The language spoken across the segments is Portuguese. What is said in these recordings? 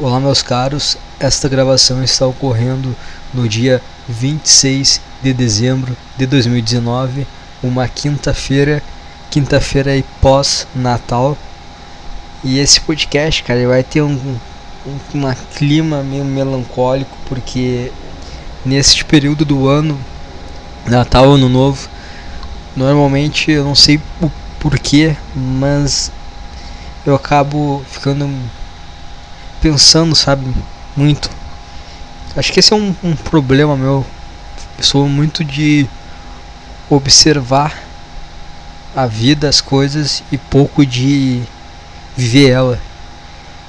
Olá, meus caros. Esta gravação está ocorrendo no dia 26 de dezembro de 2019, uma quinta-feira, quinta-feira aí pós-Natal. E esse podcast, cara, vai ter um, um clima meio melancólico, porque neste período do ano, Natal, Ano Novo, normalmente eu não sei o porquê, mas eu acabo ficando pensando, sabe, muito. Acho que esse é um, um problema meu. Eu sou muito de observar a vida, as coisas e pouco de viver ela.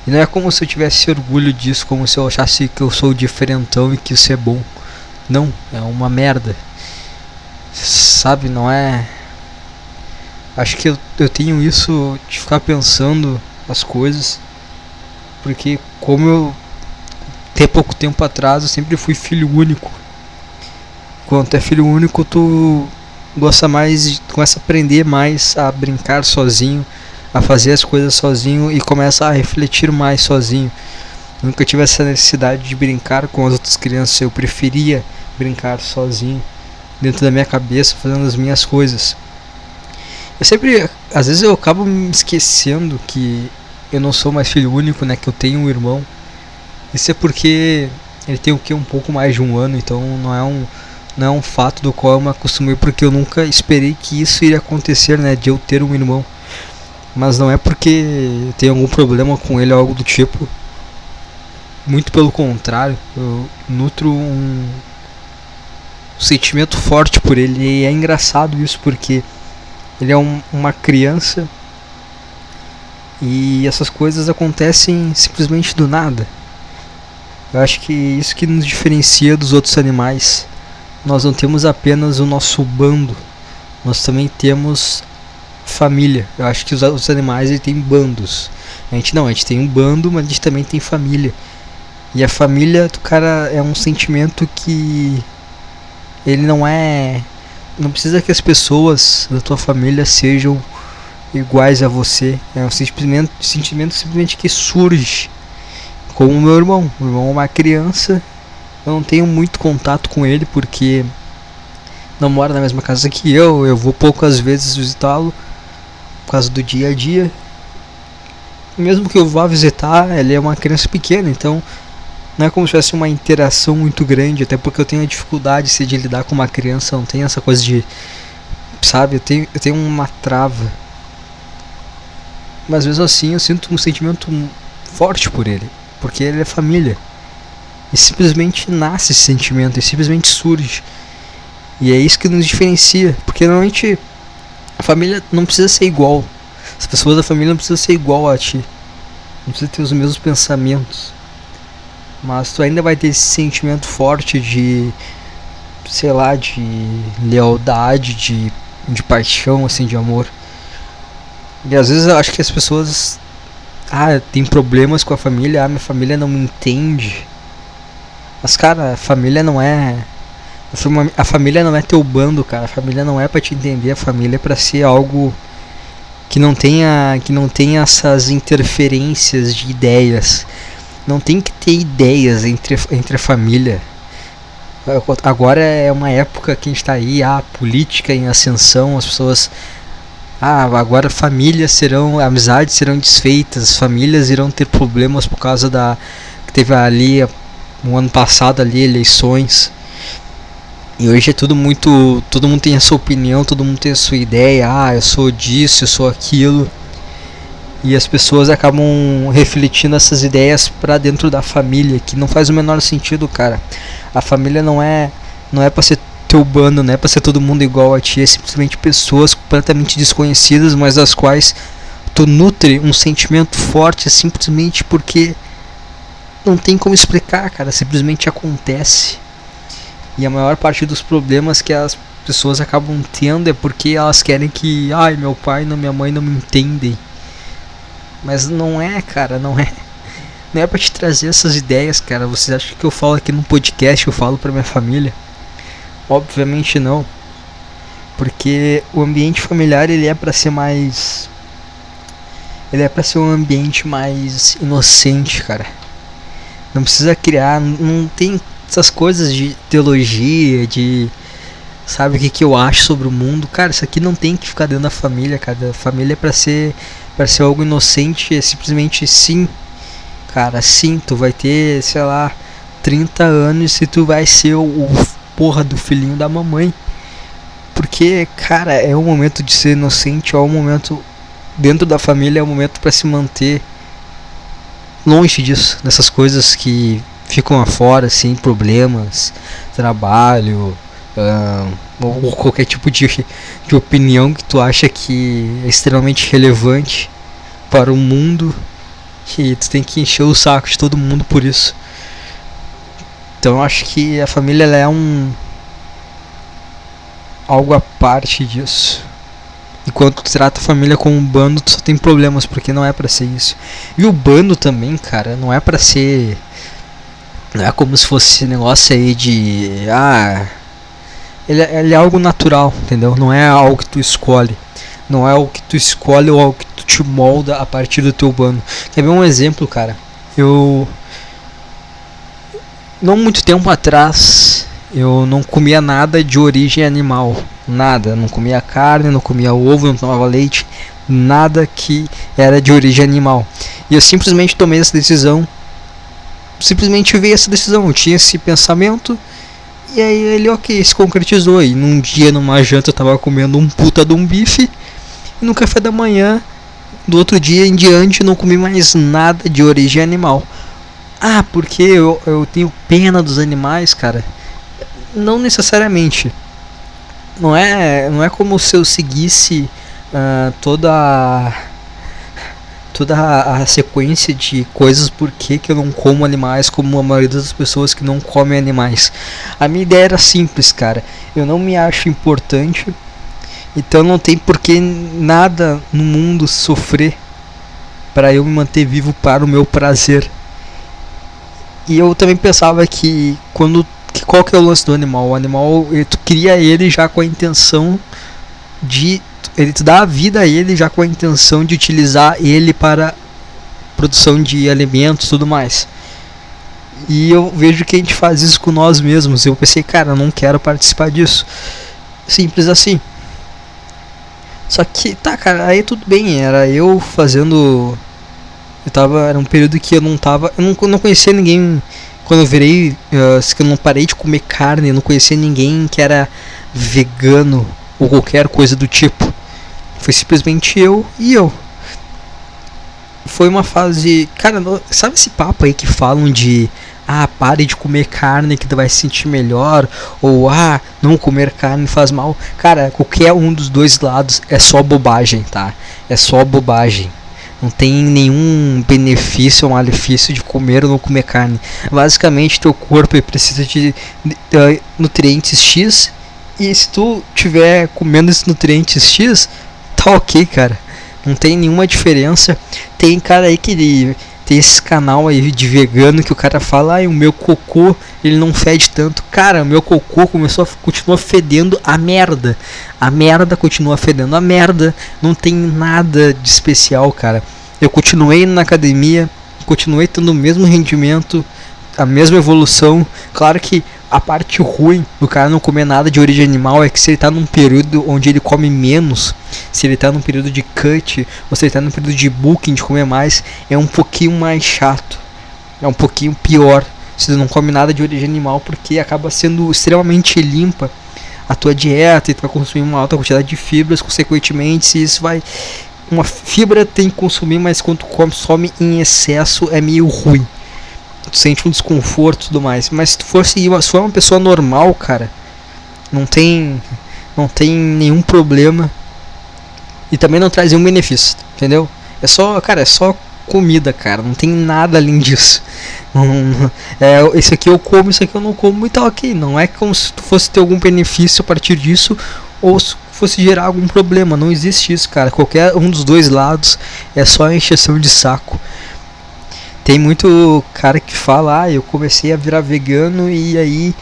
E não é como se eu tivesse orgulho disso, como se eu achasse que eu sou diferentão e que isso é bom. Não, é uma merda. Sabe, não é. Acho que eu, eu tenho isso de ficar pensando as coisas porque como eu até pouco tempo atrás eu sempre fui filho único. Quando é filho único, tu gosta mais, tu começa a aprender mais a brincar sozinho, a fazer as coisas sozinho e começa a refletir mais sozinho. Eu nunca tive essa necessidade de brincar com as outras crianças, eu preferia brincar sozinho, dentro da minha cabeça, fazendo as minhas coisas. Eu sempre, às vezes eu acabo me esquecendo que eu não sou mais filho único, né? Que eu tenho um irmão. Isso é porque ele tem o que um pouco mais de um ano, então não é um não é um fato do qual eu me acostumei porque eu nunca esperei que isso iria acontecer, né? De eu ter um irmão. Mas não é porque eu tenho algum problema com ele ou algo do tipo. Muito pelo contrário, eu nutro um sentimento forte por ele e é engraçado isso porque ele é um, uma criança e essas coisas acontecem simplesmente do nada. Eu acho que isso que nos diferencia dos outros animais. Nós não temos apenas o nosso bando, nós também temos família. Eu acho que os outros animais têm bandos. A gente não, a gente tem um bando, mas a gente também tem família. E a família do cara é um sentimento que ele não é não precisa que as pessoas da tua família sejam iguais a você. É um sentimento, sentimento simplesmente que surge. Como o meu irmão. Meu irmão é uma criança. Eu não tenho muito contato com ele porque não mora na mesma casa que eu. Eu vou poucas vezes visitá-lo por causa do dia a dia. Mesmo que eu vá visitar, ele é uma criança pequena, então não é como se tivesse uma interação muito grande, até porque eu tenho a dificuldade de lidar com uma criança, não tem essa coisa de. Sabe, eu tenho, eu tenho uma trava mas mesmo assim eu sinto um sentimento forte por ele, porque ele é família. E simplesmente nasce esse sentimento, e simplesmente surge. E é isso que nos diferencia, porque normalmente a família não precisa ser igual. As pessoas da família não precisam ser igual a ti. Não precisa ter os mesmos pensamentos. Mas tu ainda vai ter esse sentimento forte de sei lá, de lealdade, de, de paixão, assim, de amor. E às vezes eu acho que as pessoas. Ah, tem problemas com a família, ah, minha família não me entende. Mas, cara, a família não é. A família não é teu bando, cara. A família não é para te entender. A família é pra ser algo que não tenha que não tenha essas interferências de ideias. Não tem que ter ideias entre, entre a família. Agora é uma época que a gente está aí, a ah, política em ascensão, as pessoas ah, agora famílias serão, amizades serão desfeitas, famílias irão ter problemas por causa da que teve ali um ano passado ali eleições. E hoje é tudo muito, todo mundo tem a sua opinião, todo mundo tem a sua ideia, ah, eu sou disso, eu sou aquilo. E as pessoas acabam refletindo essas ideias para dentro da família, que não faz o menor sentido, cara. A família não é não é para ser teu bando, né? Pra ser todo mundo igual a ti. É simplesmente pessoas completamente desconhecidas, mas das quais tu nutre um sentimento forte simplesmente porque não tem como explicar, cara. Simplesmente acontece. E a maior parte dos problemas que as pessoas acabam tendo é porque elas querem que, ai, meu pai e minha mãe não me entendem. Mas não é, cara, não é. Não é pra te trazer essas ideias, cara. Vocês acham que eu falo aqui no podcast, eu falo pra minha família? Obviamente não. Porque o ambiente familiar ele é para ser mais ele é para ser um ambiente mais inocente, cara. Não precisa criar, não tem essas coisas de teologia, de sabe o que, que eu acho sobre o mundo. Cara, isso aqui não tem que ficar dentro da família, cara. A família é para ser para ser algo inocente, é simplesmente sim. Cara, sim, tu vai ter, sei lá, 30 anos e tu vai ser o, porra do filhinho da mamãe. Porque, cara, é o momento de ser inocente, é o momento dentro da família, é o momento para se manter longe disso, dessas coisas que ficam afora, assim, problemas, trabalho, uh, ou qualquer tipo de, de opinião que tu acha que é extremamente relevante para o mundo e tu tem que encher o saco de todo mundo por isso. Então eu acho que a família é um algo à parte disso. Enquanto tu trata a família como um bando, tu só tem problemas, porque não é para ser isso. E o bando também, cara, não é para ser. Não é como se fosse esse negócio aí de. Ah. Ele, é, ele é algo natural, entendeu? Não é algo que tu escolhe. Não é algo que tu escolhe ou algo que tu te molda a partir do teu bando. Quer ver um exemplo, cara? Eu. Não muito tempo atrás, eu não comia nada de origem animal. Nada. Não comia carne, não comia ovo, não tomava leite. Nada que era de origem animal. E eu simplesmente tomei essa decisão. Simplesmente veio essa decisão. Eu tinha esse pensamento. E aí ele, ok, se concretizou. E num dia, numa janta, eu tava comendo um puta de um bife. E no café da manhã, do outro dia em diante, não comi mais nada de origem animal. Ah, porque eu, eu tenho pena dos animais, cara não necessariamente. Não é, não é como se eu seguisse uh, toda a, toda a, sequência de coisas por que, eu não como animais como a maioria das pessoas que não comem animais. A minha ideia era simples, cara. Eu não me acho importante, então não tem por que nada no mundo sofrer para eu me manter vivo para o meu prazer. E eu também pensava que quando que qual que é o lance do animal? O animal, tu cria ele já com a intenção de ele te dá a vida a ele já com a intenção de utilizar ele para produção de alimentos, tudo mais. E eu vejo que a gente faz isso com nós mesmos. Eu pensei, cara, não quero participar disso. Simples assim. Só que, tá, cara, aí tudo bem. Era eu fazendo. Eu tava. Era um período que eu não tava. Eu não, não conhecia ninguém quando eu virei, uh, que eu não parei de comer carne, eu não conhecia ninguém que era vegano ou qualquer coisa do tipo. Foi simplesmente eu e eu. Foi uma fase. Cara, sabe esse papo aí que falam de. Ah, pare de comer carne que tu vai se sentir melhor. Ou ah, não comer carne faz mal. Cara, qualquer um dos dois lados é só bobagem, tá? É só bobagem. Não tem nenhum benefício ou malefício de comer ou não comer carne. Basicamente, teu corpo precisa de, de nutrientes X e se tu tiver comendo esses nutrientes X, tá ok, cara. Não tem nenhuma diferença. Tem cara aí que tem esse canal aí de vegano que o cara fala, ah, o meu cocô ele não fede tanto. Cara, o meu cocô começou a continua fedendo a merda. A merda continua fedendo a merda. Não tem nada de especial, cara. Eu continuei na academia, continuei tendo o mesmo rendimento, a mesma evolução. Claro que a parte ruim do cara não comer nada de origem animal é que se ele está num período onde ele come menos, se ele está num período de cut, ou se ele está num período de booking, de comer mais, é um pouquinho mais chato. É um pouquinho pior se tu não come nada de origem animal, porque acaba sendo extremamente limpa a tua dieta e tu vai consumir uma alta quantidade de fibras, consequentemente, se isso vai uma fibra tem que consumir, mas quando tu consome em excesso é meio ruim tu sente um desconforto e tudo mais. Mas se tu seguir, se for uma pessoa normal, cara, não tem não tem nenhum problema e também não traz nenhum benefício, entendeu? É só, cara, é só comida, cara, não tem nada além disso. É, esse aqui eu como, isso aqui eu não como e tal, ok. Não é como se tu fosse ter algum benefício a partir disso ou se fosse gerar algum problema. Não existe isso, cara. Qualquer um dos dois lados é só encheção de saco. Tem muito cara que fala, ah, eu comecei a virar vegano e aí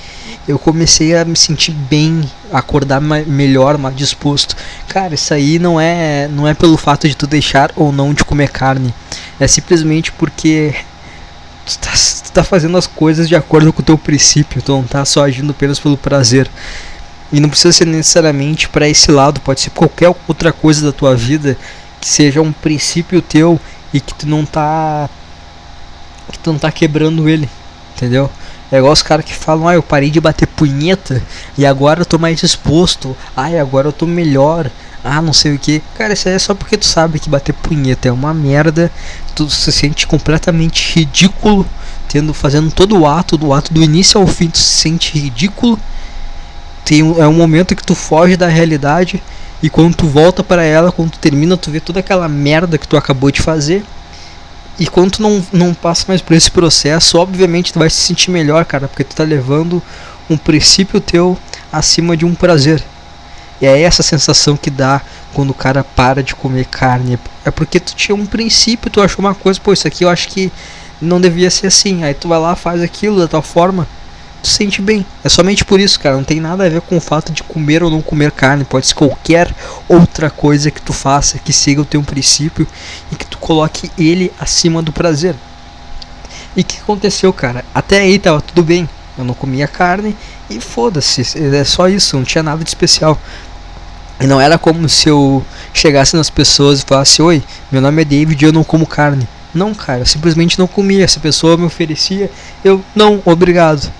eu comecei a me sentir bem, acordar melhor, mais disposto. Cara, isso aí não é, não é pelo fato de tu deixar ou não de comer carne. É simplesmente porque tu tá, tu tá fazendo as coisas de acordo com o teu princípio, tu não tá só agindo apenas pelo prazer. E não precisa ser necessariamente para esse lado, pode ser qualquer outra coisa da tua vida que seja um princípio teu e que tu não tá que tu não tá quebrando ele, entendeu? É igual os caras que falam, ah, eu parei de bater punheta e agora eu tô mais disposto. Ai, agora eu tô melhor. Ah, não sei o que. Cara, isso aí é só porque tu sabe que bater punheta é uma merda. Tu se sente completamente ridículo. Tendo, fazendo todo o ato, do ato do início ao fim, tu se sente ridículo. Tem é um momento que tu foge da realidade. E quando tu volta para ela, quando tu termina, tu vê toda aquela merda que tu acabou de fazer. E quando tu não, não passa mais por esse processo, obviamente tu vai se sentir melhor, cara, porque tu tá levando um princípio teu acima de um prazer. E é essa sensação que dá quando o cara para de comer carne. É porque tu tinha um princípio, tu achou uma coisa, pô, isso aqui eu acho que não devia ser assim. Aí tu vai lá, faz aquilo da tua forma tu sente bem. É somente por isso, cara. Não tem nada a ver com o fato de comer ou não comer carne. Pode ser qualquer outra coisa que tu faça que siga o teu princípio e que tu coloque ele acima do prazer. E o que aconteceu, cara? Até aí tava tudo bem. Eu não comia carne e foda-se. É só isso, não tinha nada de especial. E não era como se eu chegasse nas pessoas e falasse: Oi, meu nome é David e eu não como carne. Não, cara, eu simplesmente não comia. Essa pessoa me oferecia, eu não, obrigado.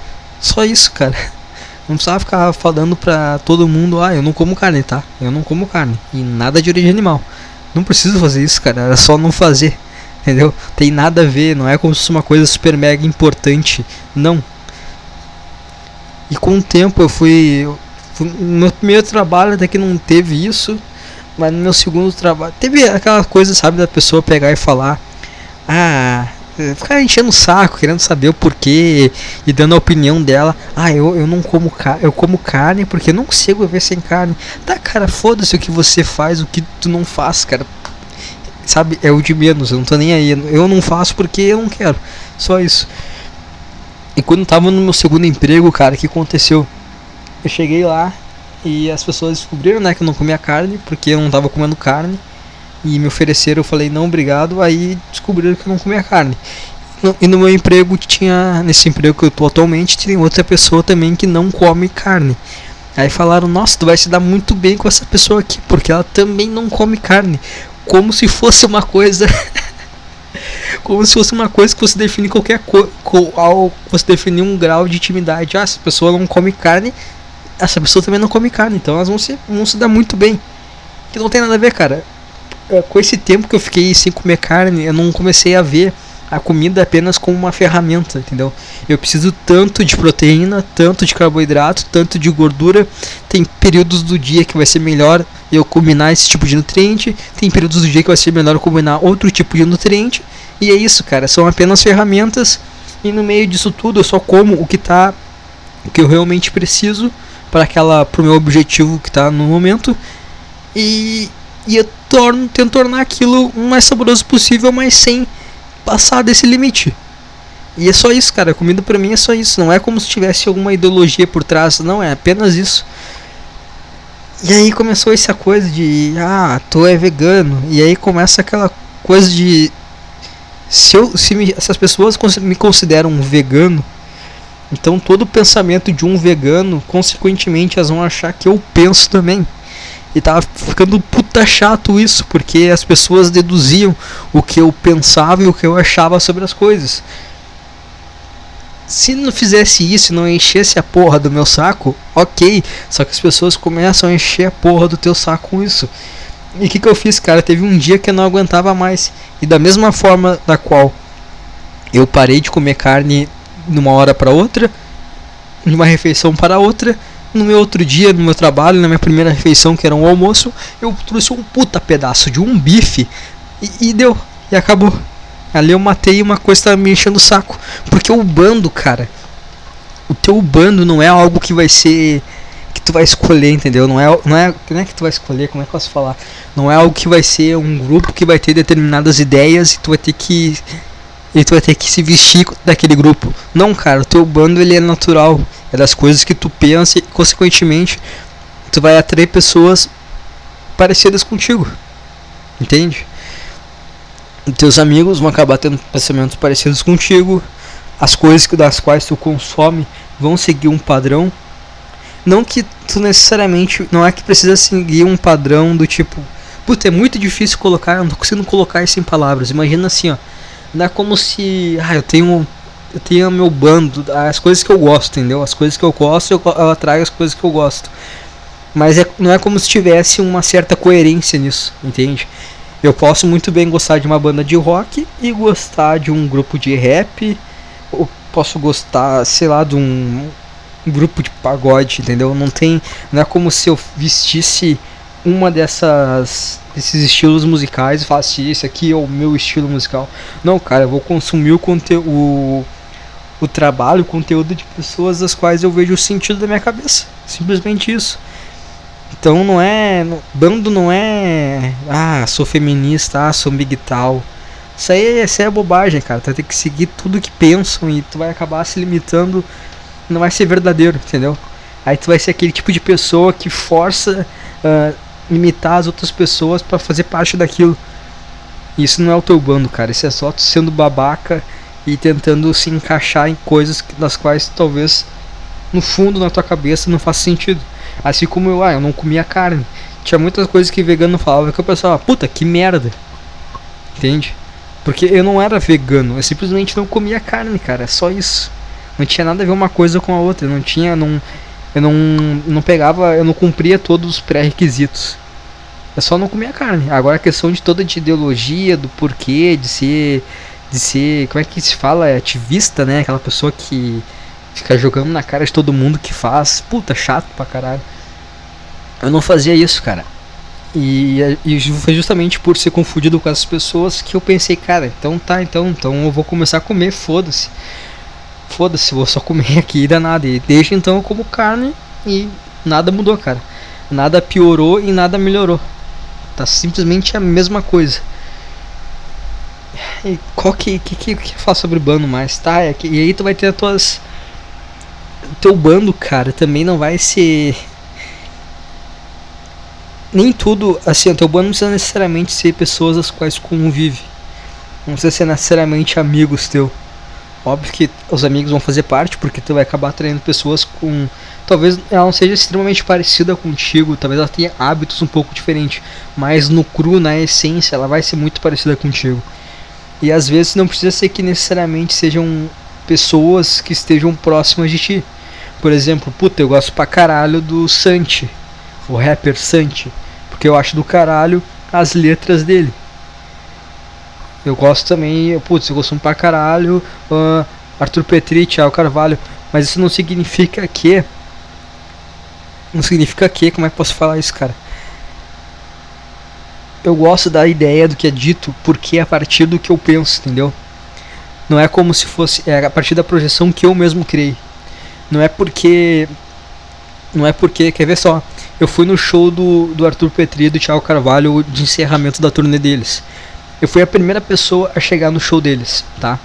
Só isso, cara. Não precisava ficar falando pra todo mundo, ah, eu não como carne, tá? Eu não como carne. E nada de origem animal. Não preciso fazer isso, cara. Era só não fazer. Entendeu? Tem nada a ver, não é como se fosse uma coisa super mega importante. Não. E com o tempo eu fui. fui no meu primeiro trabalho até que não teve isso. Mas no meu segundo trabalho. Teve aquela coisa, sabe, da pessoa pegar e falar. Ah, é, ficar enchendo o saco, querendo saber o porquê e dando a opinião dela. Ah, eu, eu não como carne, eu como carne porque eu não consigo viver sem carne. Tá, cara, foda-se o que você faz, o que tu não faz, cara. Sabe, é o de menos, eu não tô nem aí. Eu não faço porque eu não quero. Só isso. E quando tava no meu segundo emprego, cara, o que aconteceu? Eu cheguei lá e as pessoas descobriram, né, que eu não comia carne porque eu não tava comendo carne e me ofereceram, eu falei não, obrigado. Aí descobriram que eu não comia carne. E no meu emprego tinha, nesse emprego que eu tô atualmente, tem outra pessoa também que não come carne. Aí falaram, nossa, tu vai se dar muito bem com essa pessoa aqui, porque ela também não come carne. Como se fosse uma coisa. como se fosse uma coisa que você define qualquer coisa. Ao você definir um grau de intimidade. Ah, essa pessoa não come carne, essa pessoa também não come carne. Então elas vão se, vão se dar muito bem. Que não tem nada a ver, cara. Com esse tempo que eu fiquei sem comer carne, eu não comecei a ver a comida apenas como uma ferramenta, entendeu? Eu preciso tanto de proteína, tanto de carboidrato, tanto de gordura. Tem períodos do dia que vai ser melhor eu combinar esse tipo de nutriente, tem períodos do dia que vai ser melhor eu combinar outro tipo de nutriente. E é isso, cara, são apenas ferramentas e no meio disso tudo eu só como o que tá o que eu realmente preciso para aquela pro meu objetivo que tá no momento. E e eu torno, tento tornar aquilo o mais saboroso possível, mas sem passar desse limite. E é só isso, cara. Comida pra mim é só isso. Não é como se tivesse alguma ideologia por trás. Não, é apenas isso. E aí começou essa coisa de. Ah, tu é vegano. E aí começa aquela coisa de. Se, eu, se, me, as pessoas me consideram vegano, então todo pensamento de um vegano, consequentemente, elas vão achar que eu penso também. E tava ficando puta chato isso, porque as pessoas deduziam o que eu pensava e o que eu achava sobre as coisas. Se não fizesse isso e não enchesse a porra do meu saco, ok. Só que as pessoas começam a encher a porra do teu saco com isso. E o que, que eu fiz, cara? Teve um dia que eu não aguentava mais. E da mesma forma da qual eu parei de comer carne numa hora para outra, de uma refeição para outra, no meu outro dia, no meu trabalho, na minha primeira refeição, que era um almoço, eu trouxe um puta pedaço de um bife e, e deu, e acabou. Ali eu matei uma coisa que me enchendo o saco. Porque o bando, cara, o teu bando não é algo que vai ser que tu vai escolher, entendeu? Não é, não é, não é que tu vai escolher, como é que eu posso falar? Não é algo que vai ser um grupo que vai ter determinadas ideias e tu vai ter que e tu vai ter que se vestir daquele grupo. Não, cara, o teu bando ele é natural. É das coisas que tu pensa e, consequentemente, tu vai atrair pessoas parecidas contigo. Entende? teus amigos vão acabar tendo pensamentos parecidos contigo. as coisas das quais tu consome vão seguir um padrão. Não que tu necessariamente. Não é que precisa seguir um padrão do tipo. Puta, é muito difícil colocar. Eu não tô conseguindo colocar isso em palavras. Imagina assim, ó. Não é como se. Ah, eu tenho. Eu tenho meu bando, as coisas que eu gosto, entendeu? As coisas que eu gosto, eu, eu atraio as coisas que eu gosto. Mas é, não é como se tivesse uma certa coerência nisso, entende? Eu posso muito bem gostar de uma banda de rock e gostar de um grupo de rap. Ou posso gostar, sei lá, de um, grupo de pagode, entendeu? Não tem. Não é como se eu vestisse uma dessas desses estilos musicais e falasse esse aqui é o meu estilo musical. Não, cara, eu vou consumir o conteúdo o, trabalho, o conteúdo de pessoas das quais eu vejo o sentido da minha cabeça. Simplesmente isso. Então não é. Bando não é. Ah, sou feminista, ah, sou big tal. Isso aí, isso aí é bobagem, cara. Tu que seguir tudo que pensam e tu vai acabar se limitando. Não vai ser verdadeiro, entendeu? Aí tu vai ser aquele tipo de pessoa que força uh, limitar as outras pessoas para fazer parte daquilo. Isso não é o teu bando, cara. Isso é só tu sendo babaca e tentando se encaixar em coisas das quais talvez no fundo na tua cabeça não faça sentido. Assim como eu, ah, eu não comia carne. Tinha muitas coisas que vegano falava que eu pensava, puta, que merda. Entende? Porque eu não era vegano, eu simplesmente não comia carne, cara, é só isso. Não tinha nada a ver uma coisa com a outra, não tinha, não, eu não, não pegava, eu não cumpria todos os pré-requisitos. Eu só não comia carne. Agora a questão de toda de ideologia, do porquê, de ser, de ser, como é que se fala, é ativista, né? Aquela pessoa que Ficar jogando na cara de todo mundo que faz. Puta, chato pra caralho. Eu não fazia isso, cara. E, e foi justamente por ser confundido com essas pessoas que eu pensei, cara, então tá, então, então eu vou começar a comer, foda-se. Foda-se, vou só comer aqui e nada. E desde então eu como carne e nada mudou, cara. Nada piorou e nada melhorou. Tá simplesmente a mesma coisa. E qual que, que, que, que faço sobre bando mais? Tá, é e aí tu vai ter as tuas teu bando, cara, também não vai ser. Nem tudo, assim, o teu bando não precisa necessariamente ser pessoas as quais convive. Não precisa ser necessariamente amigos teu. Óbvio que os amigos vão fazer parte, porque tu vai acabar atraindo pessoas com. Talvez ela não seja extremamente parecida contigo, talvez ela tenha hábitos um pouco diferentes, mas no cru, na essência, ela vai ser muito parecida contigo. E às vezes não precisa ser que necessariamente sejam pessoas que estejam próximas de ti. Por exemplo, puta, eu gosto pra caralho do Santi, o rapper Santi, porque eu acho do caralho as letras dele. Eu gosto também, putz, eu gosto pra caralho uh, Arthur Petri, Thiago Carvalho, mas isso não significa que. Não significa que, como é que posso falar isso, cara? Eu gosto da ideia do que é dito porque é a partir do que eu penso, entendeu? Não é como se fosse. É a partir da projeção que eu mesmo criei. Não é porque. Não é porque. Quer ver só? Eu fui no show do, do Arthur Petri e do Thiago Carvalho de encerramento da turnê deles. Eu fui a primeira pessoa a chegar no show deles, tá?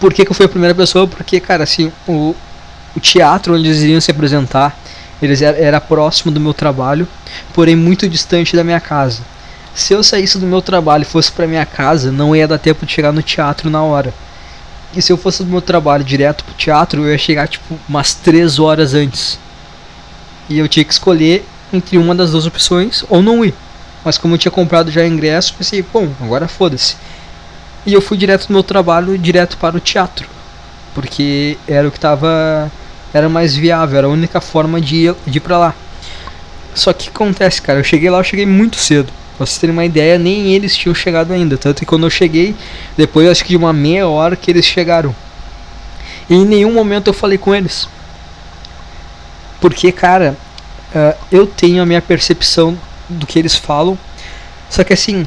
Por que, que eu fui a primeira pessoa? Porque, cara, assim, o, o teatro onde eles iriam se apresentar eles era, era próximo do meu trabalho, porém muito distante da minha casa. Se eu saísse do meu trabalho e fosse para minha casa, não ia dar tempo de chegar no teatro na hora. E se eu fosse do meu trabalho direto pro teatro, eu ia chegar tipo umas 3 horas antes. E eu tinha que escolher entre uma das duas opções ou não ir. Mas como eu tinha comprado já ingresso, pensei, bom, agora foda-se. E eu fui direto do meu trabalho, direto para o teatro. Porque era o que tava. Era mais viável, era a única forma de ir, de ir pra lá. Só que acontece, cara, eu cheguei lá, eu cheguei muito cedo. Pra vocês terem uma ideia, nem eles tinham chegado ainda. Tanto que quando eu cheguei, depois acho que de uma meia hora que eles chegaram. E em nenhum momento eu falei com eles. Porque, cara, uh, eu tenho a minha percepção do que eles falam. Só que assim,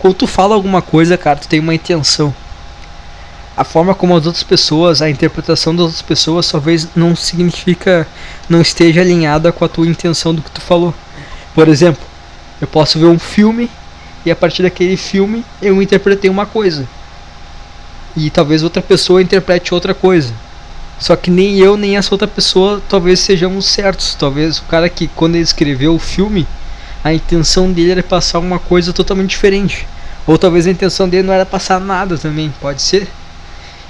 quando tu fala alguma coisa, cara, tu tem uma intenção. A forma como as outras pessoas, a interpretação das outras pessoas, talvez não significa, não esteja alinhada com a tua intenção do que tu falou. Por exemplo, eu posso ver um filme e a partir daquele filme eu interpretei uma coisa. E talvez outra pessoa interprete outra coisa. Só que nem eu nem essa outra pessoa talvez sejamos certos. Talvez o cara que quando ele escreveu o filme, a intenção dele era passar uma coisa totalmente diferente. Ou talvez a intenção dele não era passar nada também, pode ser.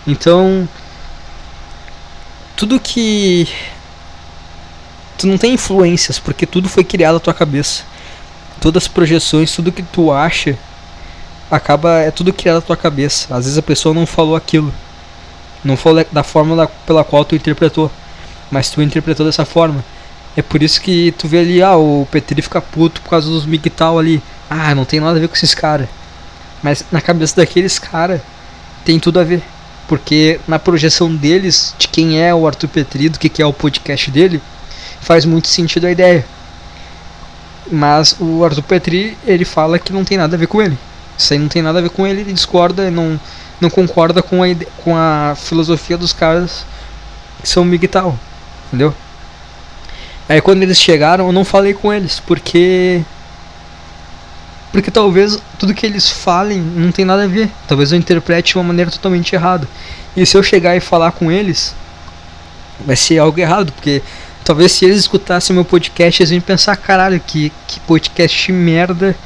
Então, tudo que tu não tem influências, porque tudo foi criado na tua cabeça. Todas as projeções, tudo que tu acha, acaba é tudo criado na tua cabeça. Às vezes a pessoa não falou aquilo. Não falou da forma pela qual tu interpretou, mas tu interpretou dessa forma. É por isso que tu vê ali, ah, o Petri fica puto por causa dos migtal ali. Ah, não tem nada a ver com esses caras. Mas na cabeça daqueles caras tem tudo a ver. Porque na projeção deles, de quem é o Arthur Petri, do que, que é o podcast dele, faz muito sentido a ideia. Mas o Arthur Petri, ele fala que não tem nada a ver com ele. Isso aí não tem nada a ver com ele, ele discorda, não, não concorda com a, com a filosofia dos caras que são migtal, entendeu? Aí quando eles chegaram, eu não falei com eles, porque porque talvez tudo que eles falem não tem nada a ver. Talvez eu interprete de uma maneira totalmente errada. E se eu chegar e falar com eles, vai ser algo errado, porque talvez se eles escutassem meu podcast, eles iam pensar, caralho, que, que podcast merda,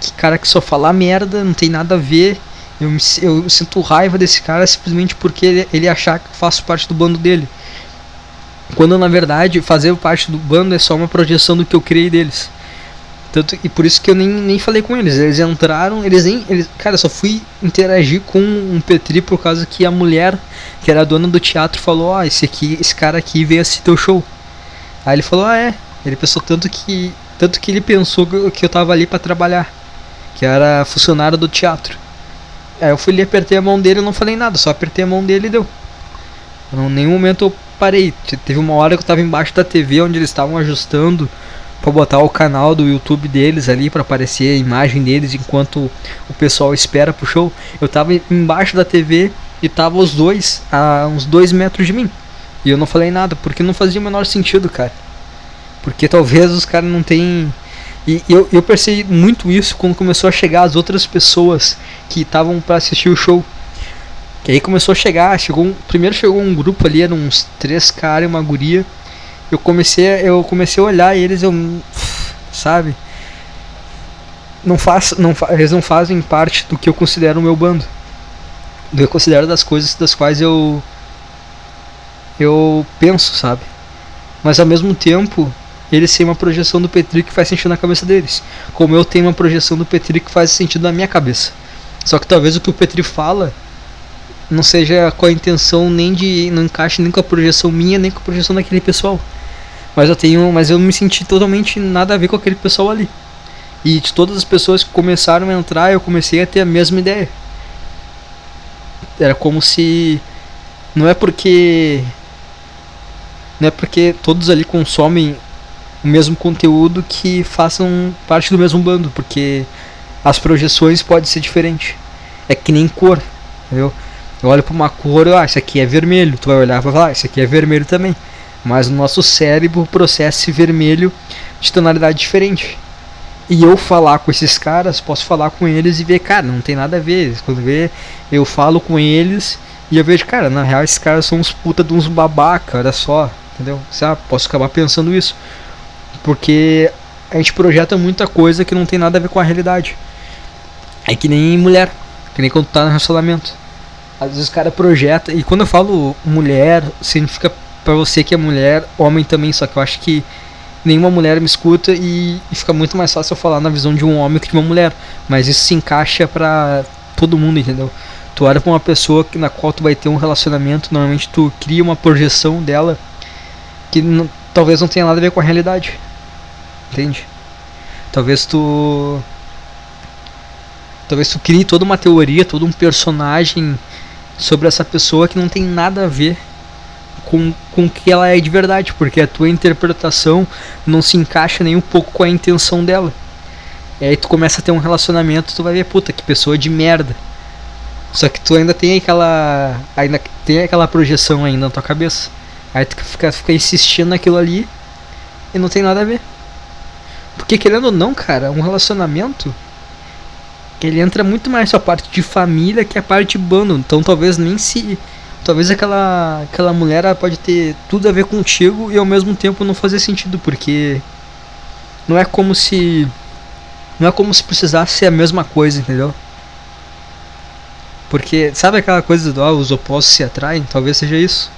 que cara que só fala merda, não tem nada a ver. Eu, me, eu sinto raiva desse cara simplesmente porque ele, ele achar que eu faço parte do bando dele. Quando na verdade fazer parte do bando é só uma projeção do que eu criei deles. Tanto, e por isso que eu nem, nem falei com eles. Eles entraram, eles nem. Eles, cara, só fui interagir com um Petri por causa que a mulher, que era a dona do teatro, falou: Ó, oh, esse aqui, esse cara aqui veio assistir teu show. Aí ele falou: Ah, é. Ele pensou tanto que. Tanto que ele pensou que eu tava ali para trabalhar. Que era funcionário do teatro. Aí eu fui ali, apertei a mão dele não falei nada, só apertei a mão dele e deu. Em nenhum momento eu parei. Teve uma hora que eu tava embaixo da TV onde eles estavam ajustando para botar o canal do YouTube deles ali para aparecer a imagem deles enquanto o pessoal espera pro show. Eu tava embaixo da TV e tava os dois a uns dois metros de mim. E eu não falei nada, porque não fazia o menor sentido, cara. Porque talvez os caras não tenham. E eu, eu percebi muito isso quando começou a chegar as outras pessoas que estavam para assistir o show. Que aí começou a chegar, chegou um, primeiro chegou um grupo ali, eram uns três caras e uma guria. Eu comecei, eu comecei a olhar eles, eu sabe? Não faz, não eles não fazem parte do que eu considero o meu bando. Do que eu considero das coisas das quais eu eu penso, sabe? Mas ao mesmo tempo, eles têm uma projeção do Petri que faz sentido na cabeça deles, como eu tenho uma projeção do Petri que faz sentido na minha cabeça. Só que talvez o que o Petri fala não seja com a intenção nem de não encaixe nem com a projeção minha nem com a projeção daquele pessoal mas eu tenho mas eu me senti totalmente nada a ver com aquele pessoal ali e de todas as pessoas que começaram a entrar eu comecei a ter a mesma ideia era como se não é porque não é porque todos ali consomem o mesmo conteúdo que façam parte do mesmo bando porque as projeções podem ser diferentes é que nem cor entendeu eu olho para uma cor, ah, isso aqui é vermelho. Tu vai olhar e vai falar, ah, isso aqui é vermelho também. Mas o nosso cérebro processa esse vermelho de tonalidade diferente. E eu falar com esses caras, posso falar com eles e ver, cara, não tem nada a ver. Quando vê, eu falo com eles e eu vejo, cara, na real esses caras são uns puta de uns babaca, olha só, entendeu? Sabe? Posso acabar pensando isso. Porque a gente projeta muita coisa que não tem nada a ver com a realidade. É que nem mulher, que nem quando tá no relacionamento. Às vezes o cara projeta. E quando eu falo mulher, significa para você que é mulher, homem também. Só que eu acho que nenhuma mulher me escuta e, e, fica muito mais fácil eu falar na visão de um homem que de uma mulher. Mas isso se encaixa pra todo mundo, entendeu? Tu olha pra uma pessoa que, na qual tu vai ter um relacionamento, normalmente tu cria uma projeção dela que não, talvez não tenha nada a ver com a realidade. Entende? Talvez tu. Talvez tu crie toda uma teoria, todo um personagem sobre essa pessoa que não tem nada a ver com, com o que ela é de verdade, porque a tua interpretação não se encaixa nem um pouco com a intenção dela. E aí tu começa a ter um relacionamento, tu vai ver, puta, que pessoa de merda. Só que tu ainda tem aquela. Ainda tem aquela projeção ainda na tua cabeça. Aí tu fica, fica insistindo naquilo ali e não tem nada a ver. Porque querendo ou não, cara, um relacionamento ele entra muito mais a parte de família que a parte de bando. Então talvez nem se. Talvez aquela, aquela mulher pode ter tudo a ver contigo e ao mesmo tempo não fazer sentido, porque não é como se. Não é como se precisasse ser a mesma coisa, entendeu? Porque sabe aquela coisa do ah, os opostos se atraem? Talvez seja isso.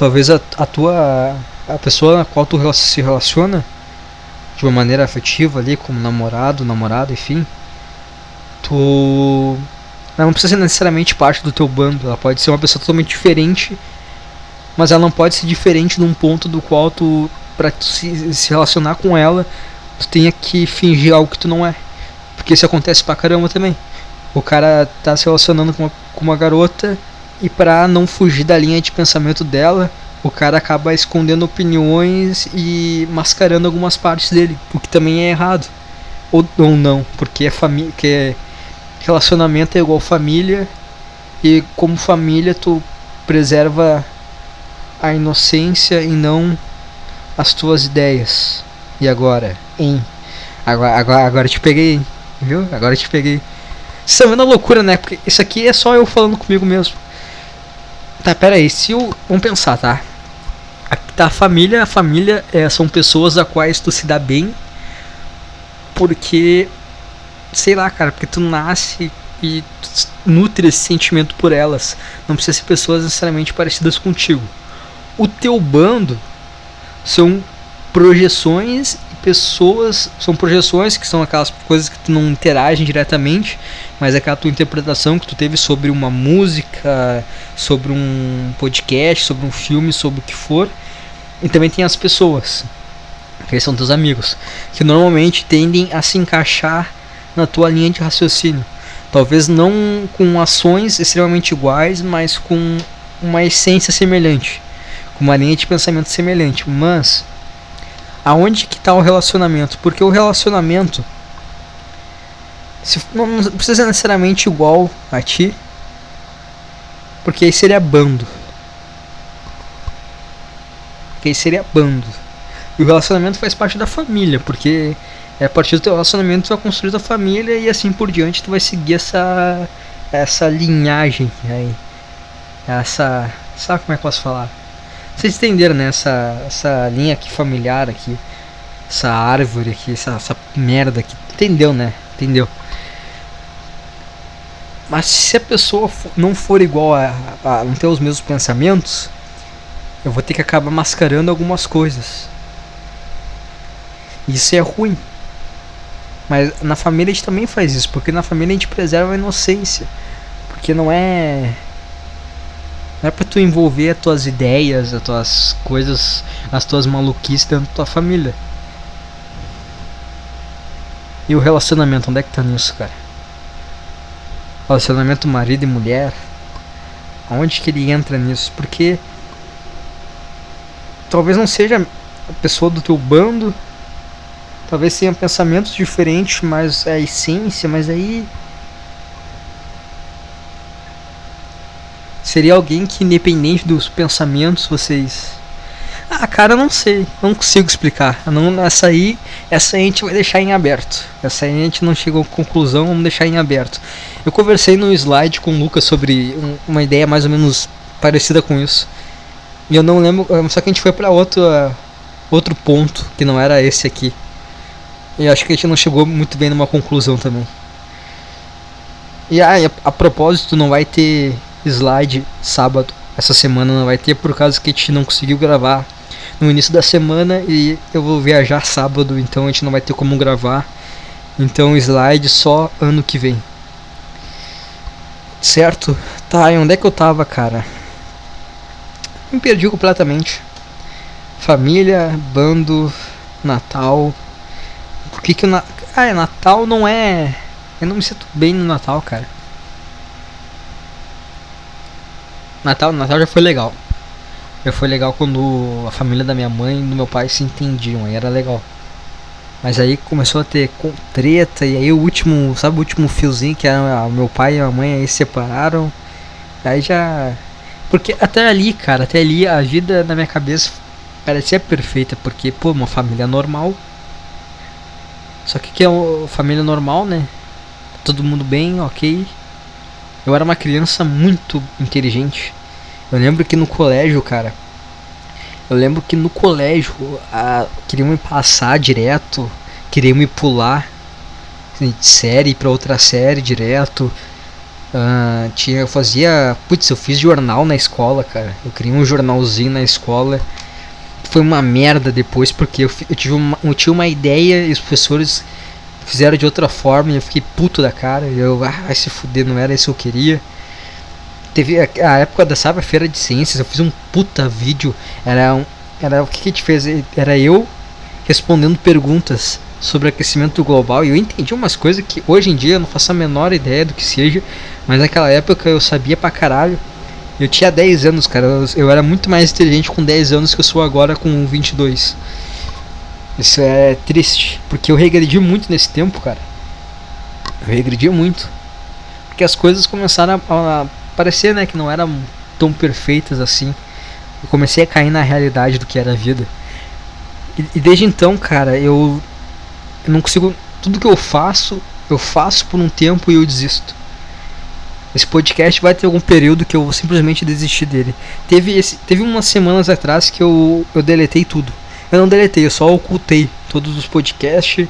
Talvez a, a tua a pessoa na qual tu se relaciona de uma maneira afetiva ali, como namorado, namorada, enfim, tu não precisa ser necessariamente parte do teu bando, ela pode ser uma pessoa totalmente diferente, mas ela não pode ser diferente num ponto do qual tu para se, se relacionar com ela, tu tenha que fingir algo que tu não é. Porque isso acontece pra caramba também. O cara tá se relacionando com uma, com uma garota e pra não fugir da linha de pensamento dela, o cara acaba escondendo opiniões e mascarando algumas partes dele, o que também é errado. Ou, ou não, porque é família, que é relacionamento é igual família e como família tu preserva a inocência e não as tuas ideias. E agora, em agora agora, agora te peguei, viu? Agora te peguei. Isso é uma loucura, né? Porque isso aqui é só eu falando comigo mesmo. Tá, pera aí, se eu. Vamos pensar, tá? Tá a família. A família é, são pessoas a quais tu se dá bem. Porque. Sei lá, cara, porque tu nasce e nutre esse sentimento por elas. Não precisa ser pessoas necessariamente parecidas contigo. O teu bando são projeções pessoas são projeções que são aquelas coisas que tu não interagem diretamente, mas é aquela tua interpretação que tu teve sobre uma música, sobre um podcast, sobre um filme, sobre o que for. E também tem as pessoas, que são teus amigos, que normalmente tendem a se encaixar na tua linha de raciocínio. Talvez não com ações extremamente iguais, mas com uma essência semelhante, com uma linha de pensamento semelhante, mas aonde que está o relacionamento? Porque o relacionamento se, não, precisa ser necessariamente igual a ti, porque aí seria bando. Porque aí seria bando. E o relacionamento faz parte da família, porque é a partir do teu relacionamento tu vai construir tua família e assim por diante tu vai seguir essa essa linhagem aí. Essa, sabe como é que eu posso falar? Vocês entenderam, né? Essa, essa linha aqui familiar aqui. Essa árvore aqui, essa, essa merda aqui. Entendeu, né? Entendeu? Mas se a pessoa for, não for igual a, a, não ter os mesmos pensamentos, eu vou ter que acabar mascarando algumas coisas. Isso é ruim. Mas na família a gente também faz isso, porque na família a gente preserva a inocência. Porque não é não é pra tu envolver as tuas ideias, as tuas coisas, as tuas maluquices dentro da tua família. E o relacionamento, onde é que tá nisso, cara? Relacionamento marido e mulher. Aonde que ele entra nisso? Porque talvez não seja a pessoa do teu bando, talvez tenha pensamentos diferentes, mas é a essência, mas aí Seria alguém que, independente dos pensamentos, vocês. Ah, cara, não sei, não consigo explicar. Não, essa aí, essa aí a gente vai deixar em aberto. Essa aí a gente não chegou a conclusão, vamos deixar em aberto. Eu conversei no slide com o Lucas sobre um, uma ideia mais ou menos parecida com isso. E eu não lembro, só que a gente foi para outro, outro ponto que não era esse aqui. E acho que a gente não chegou muito bem numa conclusão também. E ah, a, a propósito, não vai ter slide sábado. Essa semana não vai ter por causa que a gente não conseguiu gravar no início da semana e eu vou viajar sábado, então a gente não vai ter como gravar. Então slide só ano que vem. Certo? Tá, e onde é que eu tava, cara? Me perdi completamente. Família, bando, Natal. Por que que o na... Ah, é, Natal não é. Eu não me sinto bem no Natal, cara. Natal, Natal já foi legal. Já foi legal quando a família da minha mãe e do meu pai se entendiam, aí era legal. Mas aí começou a ter treta e aí o último, sabe o último fiozinho que era meu pai e a mãe aí se separaram. Aí já porque até ali, cara, até ali a vida na minha cabeça parecia perfeita, porque pô, uma família normal. Só que que é uma família normal, né? Todo mundo bem, OK. Eu era uma criança muito inteligente. Eu lembro que no colégio, cara. Eu lembro que no colégio a, queriam me passar direto, queriam me pular de série para outra série direto. Uh, tinha, eu fazia. Putz, eu fiz jornal na escola, cara. Eu criei um jornalzinho na escola. Foi uma merda depois, porque eu, eu, tive, uma, eu tinha uma ideia e os professores fizeram de outra forma e eu fiquei puto da cara. Eu, ah, vai se fuder, não era isso que eu queria. Teve a, a época da sabe, feira de ciências, eu fiz um puta vídeo. Era um, era o que, que a gente fez? Era eu respondendo perguntas sobre aquecimento global e eu entendi umas coisas que hoje em dia eu não faço a menor ideia do que seja, mas naquela época eu sabia pra caralho. Eu tinha 10 anos, cara. Eu, eu era muito mais inteligente com 10 anos que eu sou agora com 22. Isso é triste, porque eu regredi muito nesse tempo, cara. Eu regredi muito. Porque as coisas começaram a, a parecer, né, que não eram tão perfeitas assim. Eu comecei a cair na realidade do que era a vida. E, e desde então, cara, eu, eu não consigo. Tudo que eu faço, eu faço por um tempo e eu desisto. Esse podcast vai ter algum período que eu vou simplesmente desistir dele. Teve, esse, teve umas semanas atrás que eu, eu deletei tudo. Eu não deletei, eu só ocultei todos os podcasts.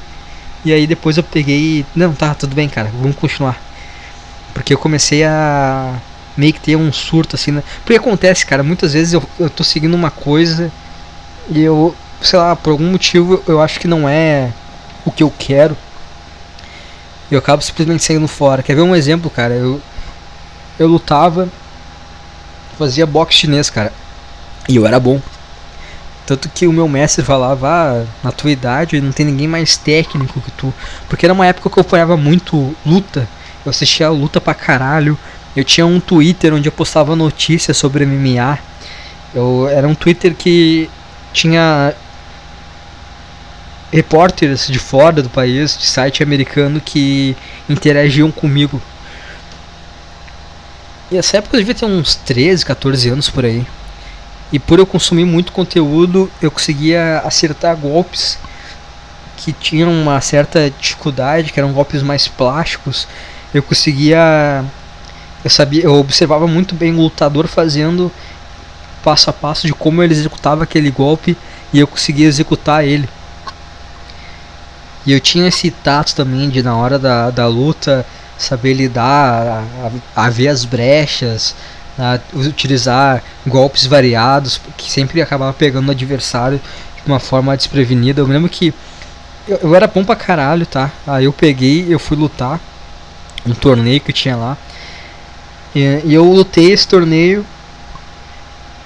E aí depois eu peguei. Não, tá, tudo bem, cara, vamos continuar. Porque eu comecei a meio que ter um surto assim, né? Porque acontece, cara, muitas vezes eu, eu tô seguindo uma coisa e eu, sei lá, por algum motivo eu acho que não é o que eu quero. E eu acabo simplesmente saindo fora. Quer ver um exemplo, cara? Eu, eu lutava, fazia boxe chinês, cara. E eu era bom. Tanto que o meu mestre falava, ah, na tua idade não tem ninguém mais técnico que tu. Porque era uma época que eu apoiava muito luta. Eu assistia luta pra caralho. Eu tinha um Twitter onde eu postava notícias sobre MMA. Eu, era um Twitter que tinha repórteres de fora do país, de site americano, que interagiam comigo. E essa época eu devia ter uns 13, 14 anos por aí. E por eu consumir muito conteúdo, eu conseguia acertar golpes que tinham uma certa dificuldade, que eram golpes mais plásticos. Eu conseguia eu sabia, eu observava muito bem o lutador fazendo passo a passo de como ele executava aquele golpe e eu conseguia executar ele. E eu tinha esse tato também de na hora da, da luta saber lidar, a, a ver as brechas, a utilizar golpes variados que sempre acabava pegando o adversário de uma forma desprevenida. Eu me lembro que eu, eu era bom pra caralho, tá? Aí eu peguei, eu fui lutar um torneio que tinha lá. E, e, eu lutei esse torneio.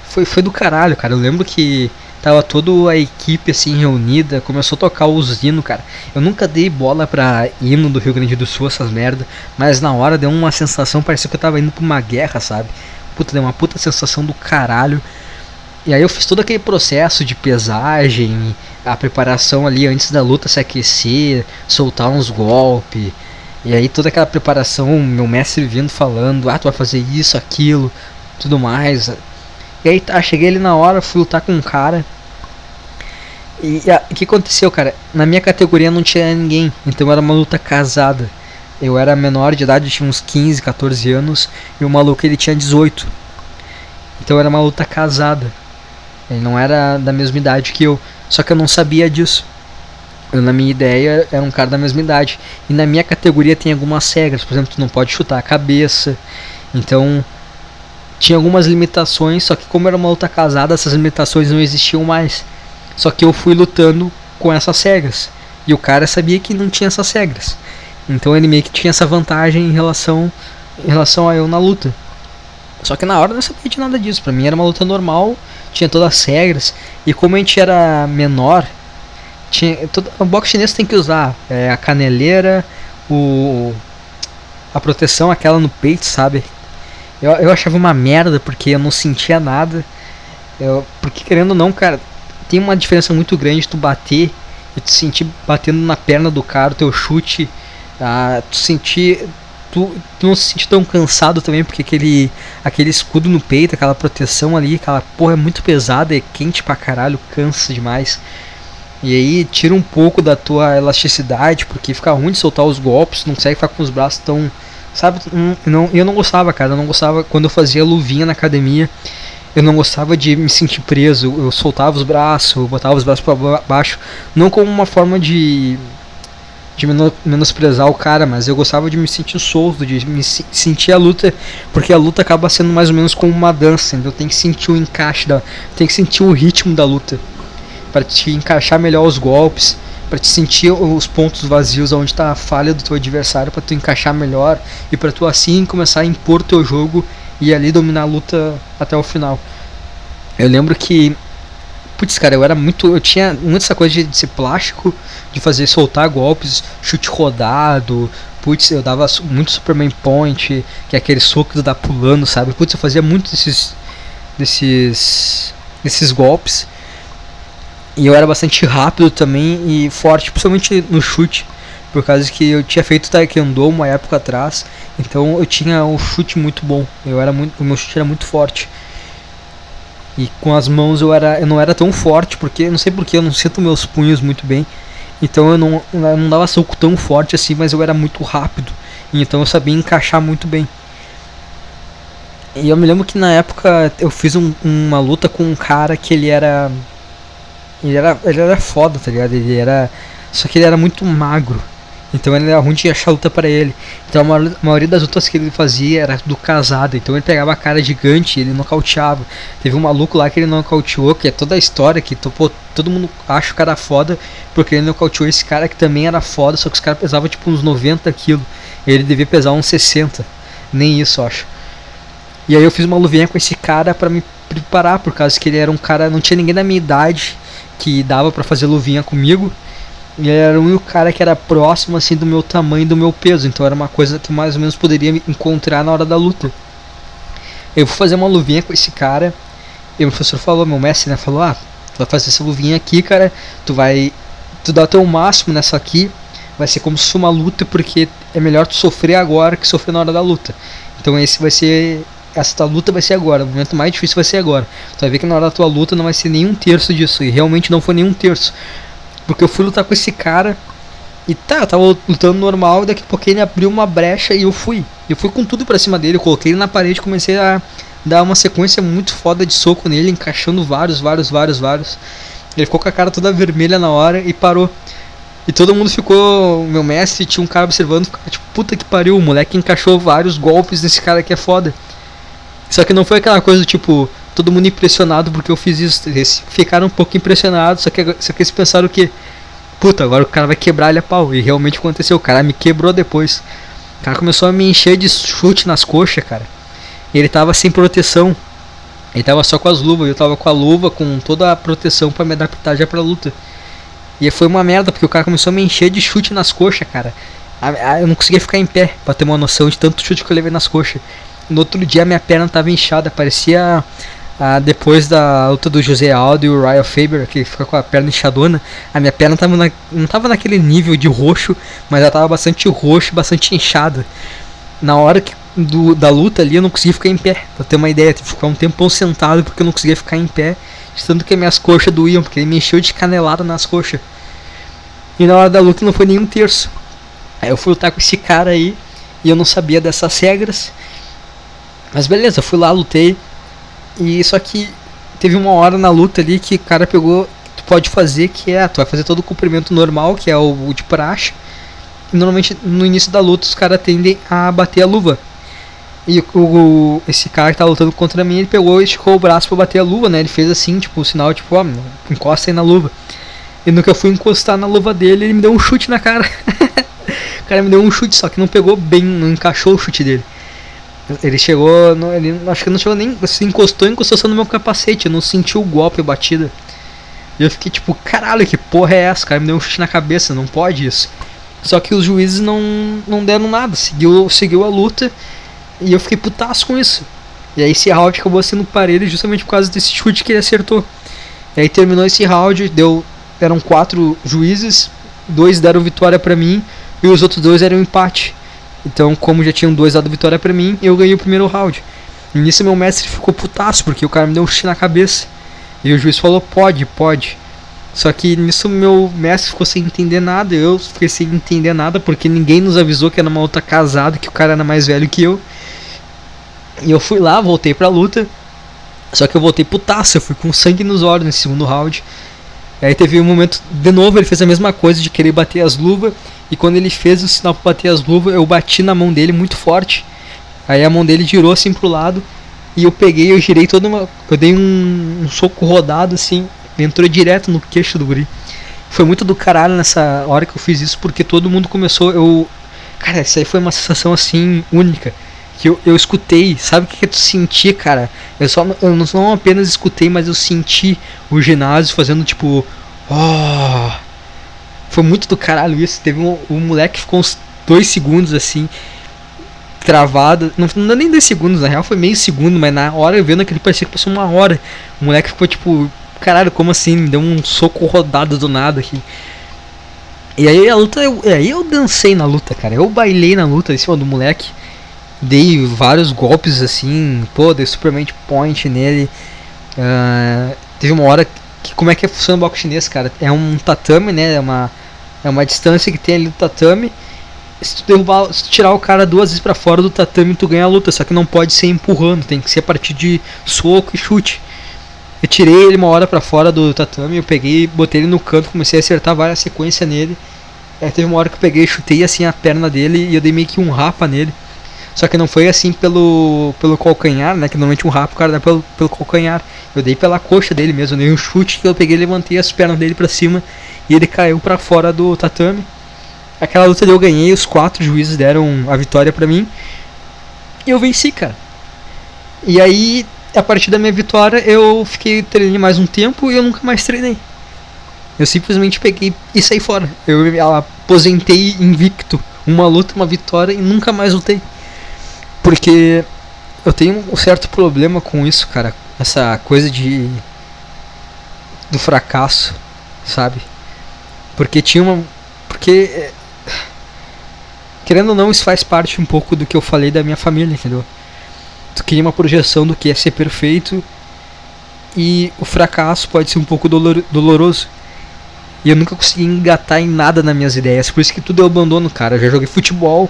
Foi, foi do caralho, cara. Eu lembro que tava toda a equipe assim reunida, começou a tocar os hinos, cara. Eu nunca dei bola pra hino do Rio Grande do Sul, essas merda, mas na hora deu uma sensação, parecia que eu tava indo pra uma guerra, sabe? Puta, deu uma puta sensação do caralho. E aí eu fiz todo aquele processo de pesagem, a preparação ali antes da luta se aquecer, soltar uns golpes. E aí toda aquela preparação, meu mestre vindo falando, ah, tu vai fazer isso, aquilo, tudo mais. E aí tá, cheguei ali na hora, fui lutar com um cara. E o que aconteceu, cara? Na minha categoria não tinha ninguém, então era uma luta casada. Eu era menor de idade, tinha uns 15, 14 anos, e o maluco ele tinha 18. Então era uma luta casada. Ele não era da mesma idade que eu, só que eu não sabia disso. Eu, na minha ideia, era um cara da mesma idade. E na minha categoria tem algumas regras. Por exemplo, tu não pode chutar a cabeça. Então, tinha algumas limitações. Só que, como era uma luta casada, essas limitações não existiam mais. Só que eu fui lutando com essas regras. E o cara sabia que não tinha essas regras. Então, ele meio que tinha essa vantagem em relação, em relação a eu na luta. Só que na hora eu não sabia de nada disso. Pra mim era uma luta normal, tinha todas as regras. E como a gente era menor, tinha, todo, o boxe chinês tem que usar é, a caneleira, o, a proteção aquela no peito, sabe? Eu, eu achava uma merda porque eu não sentia nada. Eu, porque querendo ou não, cara, tem uma diferença muito grande tu bater e tu sentir batendo na perna do cara, o teu chute, ah, tu sentir. Tu, tu não se sentir tão cansado também, porque aquele, aquele escudo no peito, aquela proteção ali, aquela porra é muito pesada, é quente pra caralho, cansa demais. E aí tira um pouco da tua elasticidade, porque fica ruim de soltar os golpes, não consegue ficar com os braços tão. Sabe? Não, eu não gostava, cara. Eu não gostava quando eu fazia luvinha na academia. Eu não gostava de me sentir preso. Eu soltava os braços, botava os braços para baixo. Não como uma forma de. De menosprezar o cara, mas eu gostava de me sentir solto, de me sentir a luta, porque a luta acaba sendo mais ou menos como uma dança, então tem que sentir o encaixe da, tem que sentir o ritmo da luta para te encaixar melhor os golpes, para te sentir os pontos vazios onde está a falha do teu adversário, para tu encaixar melhor e para tu assim começar a impor teu jogo e ali dominar a luta até o final. Eu lembro que Putz, cara, eu era muito. Eu tinha muito essa coisa de, de ser plástico, de fazer soltar golpes, chute rodado. Putz, eu dava muito Superman Point, que é aquele soco que dá pulando, sabe? Putz, eu fazia muito desses. desses. desses golpes. E eu era bastante rápido também e forte, principalmente no chute. Por causa que eu tinha feito Taekwondo uma época atrás. Então eu tinha um chute muito bom. Eu era muito, o meu chute era muito forte. E com as mãos eu era eu não era tão forte, porque não sei porque eu não sinto meus punhos muito bem. Então eu não, eu não dava soco tão forte assim, mas eu era muito rápido. Então eu sabia encaixar muito bem. E eu me lembro que na época eu fiz um, uma luta com um cara que ele era. Ele era. Ele era foda, tá ligado? Ele era. Só que ele era muito magro. Então ele era ruim de achar luta para ele. Então a maioria das lutas que ele fazia era do casado. Então ele pegava a cara gigante e ele nocauteava. Teve um maluco lá que ele nocauteou, que é toda a história, que todo mundo acha o cara foda, porque ele nocauteou esse cara que também era foda, só que os caras pesavam tipo uns 90 quilos. Ele devia pesar uns 60. Nem isso, acho. E aí eu fiz uma luvinha com esse cara para me preparar, por causa que ele era um cara, não tinha ninguém da minha idade que dava para fazer luvinha comigo. E era o único cara que era próximo assim do meu tamanho e do meu peso, então era uma coisa que mais ou menos poderia encontrar na hora da luta. Eu vou fazer uma luvinha com esse cara. E o professor falou, meu mestre, né, falou: "Ah, tu vai fazer essa luvinha aqui, cara. Tu vai tu dá o teu máximo nessa aqui. Vai ser como se fosse uma luta, porque é melhor tu sofrer agora que sofrer na hora da luta. Então esse vai ser essa luta vai ser agora, o momento mais difícil vai ser agora. Tu vai ver que na hora da tua luta não vai ser nenhum terço disso, e realmente não foi nenhum terço. Porque eu fui lutar com esse cara. E tá, eu tava lutando normal e daqui a pouco ele abriu uma brecha e eu fui. Eu fui com tudo pra cima dele, eu coloquei ele na parede comecei a dar uma sequência muito foda de soco nele, encaixando vários, vários, vários, vários. Ele ficou com a cara toda vermelha na hora e parou. E todo mundo ficou. Meu mestre tinha um cara observando, ficava tipo, puta que pariu, o moleque encaixou vários golpes nesse cara que é foda. Só que não foi aquela coisa tipo, todo mundo impressionado porque eu fiz isso. Eles ficaram um pouco impressionados, só que, só que eles pensaram que, puta, agora o cara vai quebrar ele a pau. E realmente aconteceu, o cara me quebrou depois. O cara começou a me encher de chute nas coxas, cara. E ele tava sem proteção. Ele tava só com as luvas, eu tava com a luva, com toda a proteção para me adaptar já pra luta. E foi uma merda, porque o cara começou a me encher de chute nas coxas, cara. Eu não conseguia ficar em pé, pra ter uma noção de tanto chute que eu levei nas coxas. No outro dia minha perna tava inchada, parecia ah, depois da luta do José Aldo e o Ryan Faber, que fica com a perna inchadona, a minha perna tava na, não tava naquele nível de roxo, mas ela tava bastante roxo, bastante inchada. Na hora que, do, da luta ali eu não conseguia ficar em pé, pra ter uma ideia, tive que ficar um tempão sentado porque eu não conseguia ficar em pé, tanto que minhas coxas doíam, porque ele me encheu de canelada nas coxas. E na hora da luta não foi nenhum terço. Aí eu fui lutar com esse cara aí, e eu não sabia dessas regras. Mas beleza, fui lá, lutei, e só que teve uma hora na luta ali que o cara pegou. Tu pode fazer que é. Tu vai fazer todo o comprimento normal, que é o, o de praxe. E normalmente no início da luta os caras tendem a bater a luva. E o, esse cara que tá lutando contra mim, ele pegou e esticou o braço pra bater a luva, né? Ele fez assim, tipo, o um sinal, tipo, ó, encosta aí na luva. E no que eu fui encostar na luva dele, ele me deu um chute na cara. o cara me deu um chute, só que não pegou bem, não encaixou o chute dele. Ele chegou. No, ele, acho que não chegou nem. Se encostou, encostou só no meu capacete. Eu não senti o golpe, a batida. E eu fiquei tipo, caralho, que porra é essa? O cara me deu um chute na cabeça, não pode isso. Só que os juízes não, não deram nada, seguiu, seguiu a luta. E eu fiquei putaço com isso. E aí esse round acabou sendo parelho justamente por causa desse chute que ele acertou. E aí terminou esse round, deu. Eram quatro juízes, dois deram vitória para mim e os outros dois eram empate. Então, como já tinham dois dado vitória para mim, eu ganhei o primeiro round. Nisso meu mestre ficou putaço, porque o cara me deu um chute na cabeça. E o juiz falou, pode, pode. Só que nisso meu mestre ficou sem entender nada, eu fiquei sem entender nada, porque ninguém nos avisou que era uma luta casada, que o cara era mais velho que eu. E eu fui lá, voltei pra luta. Só que eu voltei putaço, eu fui com sangue nos olhos nesse segundo round. Aí teve um momento, de novo, ele fez a mesma coisa de querer bater as luvas. E quando ele fez o sinal pra bater as luvas, eu bati na mão dele muito forte. Aí a mão dele girou assim pro lado. E eu peguei, eu girei toda uma. Eu dei um, um soco rodado assim. Entrou direto no queixo do guri. Foi muito do caralho nessa hora que eu fiz isso, porque todo mundo começou. Eu. Cara, isso aí foi uma sensação assim única. Que eu, eu escutei, sabe o que, que tu senti, cara? Eu só eu não apenas escutei, mas eu senti o ginásio fazendo tipo. Oh! Foi muito do caralho isso. Teve um, um moleque que ficou uns dois segundos assim travado. Não, não nem dois segundos, na real foi meio segundo, mas na hora vendo aquele parecia que passou uma hora. O moleque ficou tipo, caralho, como assim? Deu um soco rodado do nada aqui. E aí a luta, eu, aí eu dancei na luta, cara. Eu bailei na luta em cima do moleque. Dei vários golpes assim, pô, dei Superman Point nele. Uh, teve uma hora que como é que funciona o boxe chinês, cara? É um tatame, né? É uma, é uma distância que tem ali do tatame se tu derrubar, se tu tirar o cara duas vezes para fora do tatame, tu ganha a luta, só que não pode ser empurrando, tem que ser a partir de soco e chute. Eu tirei ele uma hora para fora do tatame, eu peguei, botei ele no canto, comecei a acertar várias sequências nele. Aí teve uma hora que eu peguei, chutei assim a perna dele e eu dei meio que um rapa nele. Só que não foi assim pelo, pelo calcanhar, né? Que normalmente um rapa o cara dá pelo, pelo calcanhar. Eu dei pela coxa dele mesmo, eu dei um chute que eu peguei, levantei as pernas dele para cima e ele caiu para fora do tatame. Aquela luta eu ganhei, os quatro juízes deram a vitória pra mim. E eu venci, cara. E aí, a partir da minha vitória, eu fiquei treinando mais um tempo e eu nunca mais treinei. Eu simplesmente peguei e saí fora. Eu aposentei invicto. Uma luta, uma vitória e nunca mais lutei. Porque eu tenho um certo problema com isso, cara. Essa coisa de. do fracasso, sabe? Porque tinha uma. Porque querendo ou não, isso faz parte um pouco do que eu falei da minha família, entendeu? Tu cria uma projeção do que é ser perfeito e o fracasso pode ser um pouco dolor, doloroso. E eu nunca consegui engatar em nada nas minhas ideias, por isso que tudo eu abandono, cara. Eu já joguei futebol,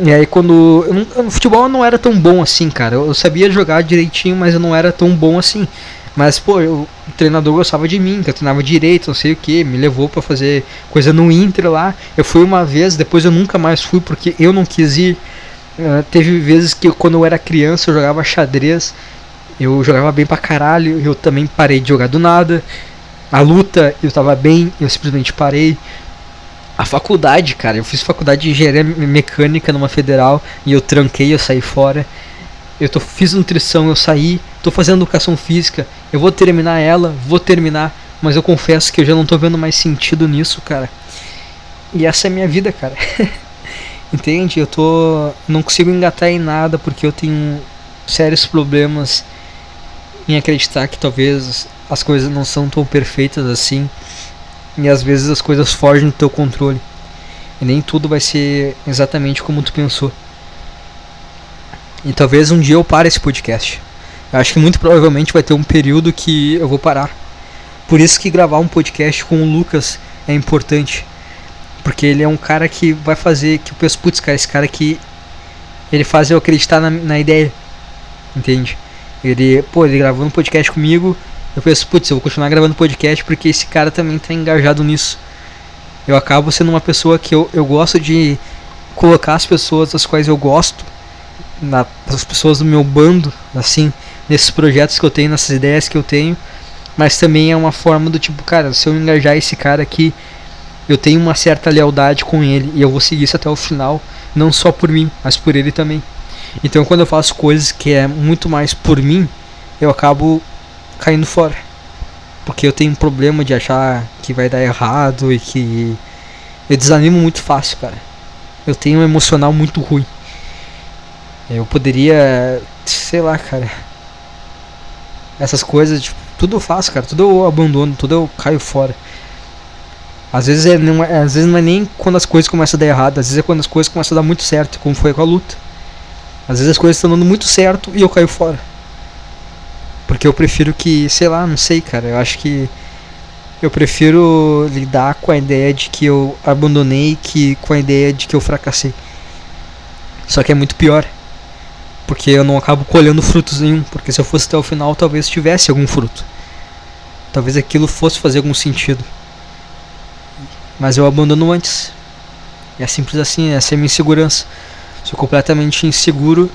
e aí quando. Eu, futebol não era tão bom assim, cara. Eu sabia jogar direitinho, mas eu não era tão bom assim. Mas, pô, eu, o treinador gostava de mim, que eu treinava direito, não sei o que, me levou para fazer coisa no Inter lá. Eu fui uma vez, depois eu nunca mais fui porque eu não quis ir. Uh, teve vezes que quando eu era criança eu jogava xadrez, eu jogava bem pra caralho, eu também parei de jogar do nada. A luta eu tava bem, eu simplesmente parei. A faculdade, cara, eu fiz faculdade de engenharia mecânica numa federal e eu tranquei, eu saí fora eu tô, fiz nutrição, eu saí, tô fazendo educação física, eu vou terminar ela, vou terminar, mas eu confesso que eu já não tô vendo mais sentido nisso, cara. E essa é a minha vida, cara. Entende? Eu tô. Não consigo engatar em nada porque eu tenho sérios problemas em acreditar que talvez as coisas não são tão perfeitas assim. E às vezes as coisas fogem do teu controle. E nem tudo vai ser exatamente como tu pensou. E talvez um dia eu pare esse podcast. Eu acho que muito provavelmente vai ter um período que eu vou parar. Por isso que gravar um podcast com o Lucas é importante. Porque ele é um cara que vai fazer que eu penso, putz, cara, esse cara aqui ele faz eu acreditar na, na ideia. Entende? Ele, pô, ele gravou um podcast comigo. Eu penso, putz, eu vou continuar gravando podcast porque esse cara também tá engajado nisso. Eu acabo sendo uma pessoa que eu, eu gosto de colocar as pessoas das quais eu gosto na, das pessoas do meu bando, assim, nesses projetos que eu tenho, nessas ideias que eu tenho, mas também é uma forma do tipo, cara, se eu engajar esse cara aqui, eu tenho uma certa lealdade com ele e eu vou seguir isso até o final, não só por mim, mas por ele também. Então, quando eu faço coisas que é muito mais por mim, eu acabo caindo fora. Porque eu tenho um problema de achar que vai dar errado e que eu desanimo muito fácil, cara. Eu tenho um emocional muito ruim. Eu poderia, sei lá, cara. Essas coisas, tipo, tudo eu faço, cara. Tudo eu abandono, tudo eu caio fora. Às vezes, é, não é, às vezes não é nem quando as coisas começam a dar errado, às vezes é quando as coisas começam a dar muito certo, como foi com a luta. Às vezes as coisas estão dando muito certo e eu caio fora. Porque eu prefiro que, sei lá, não sei, cara. Eu acho que eu prefiro lidar com a ideia de que eu abandonei que com a ideia de que eu fracassei. Só que é muito pior porque eu não acabo colhendo frutos nenhum, porque se eu fosse até o final talvez tivesse algum fruto. Talvez aquilo fosse fazer algum sentido. Mas eu abandono antes. É simples assim, essa é a minha insegurança. Sou completamente inseguro.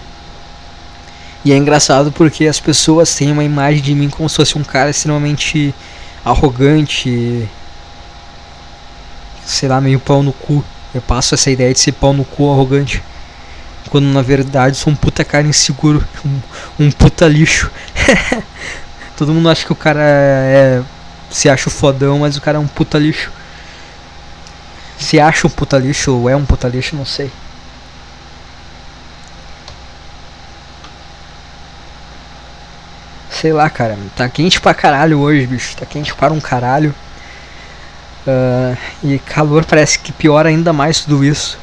E é engraçado porque as pessoas têm uma imagem de mim como se fosse um cara extremamente arrogante, sei lá, meio pau no cu. Eu passo essa ideia de ser pau no cu arrogante. Quando na verdade sou um puta cara inseguro, um, um puta lixo. Todo mundo acha que o cara é, se acha fodão, mas o cara é um puta lixo. Se acha um puta lixo ou é um puta lixo, não sei. Sei lá, cara. Tá quente pra caralho hoje, bicho. Tá quente para um caralho. Uh, e calor parece que piora ainda mais tudo isso.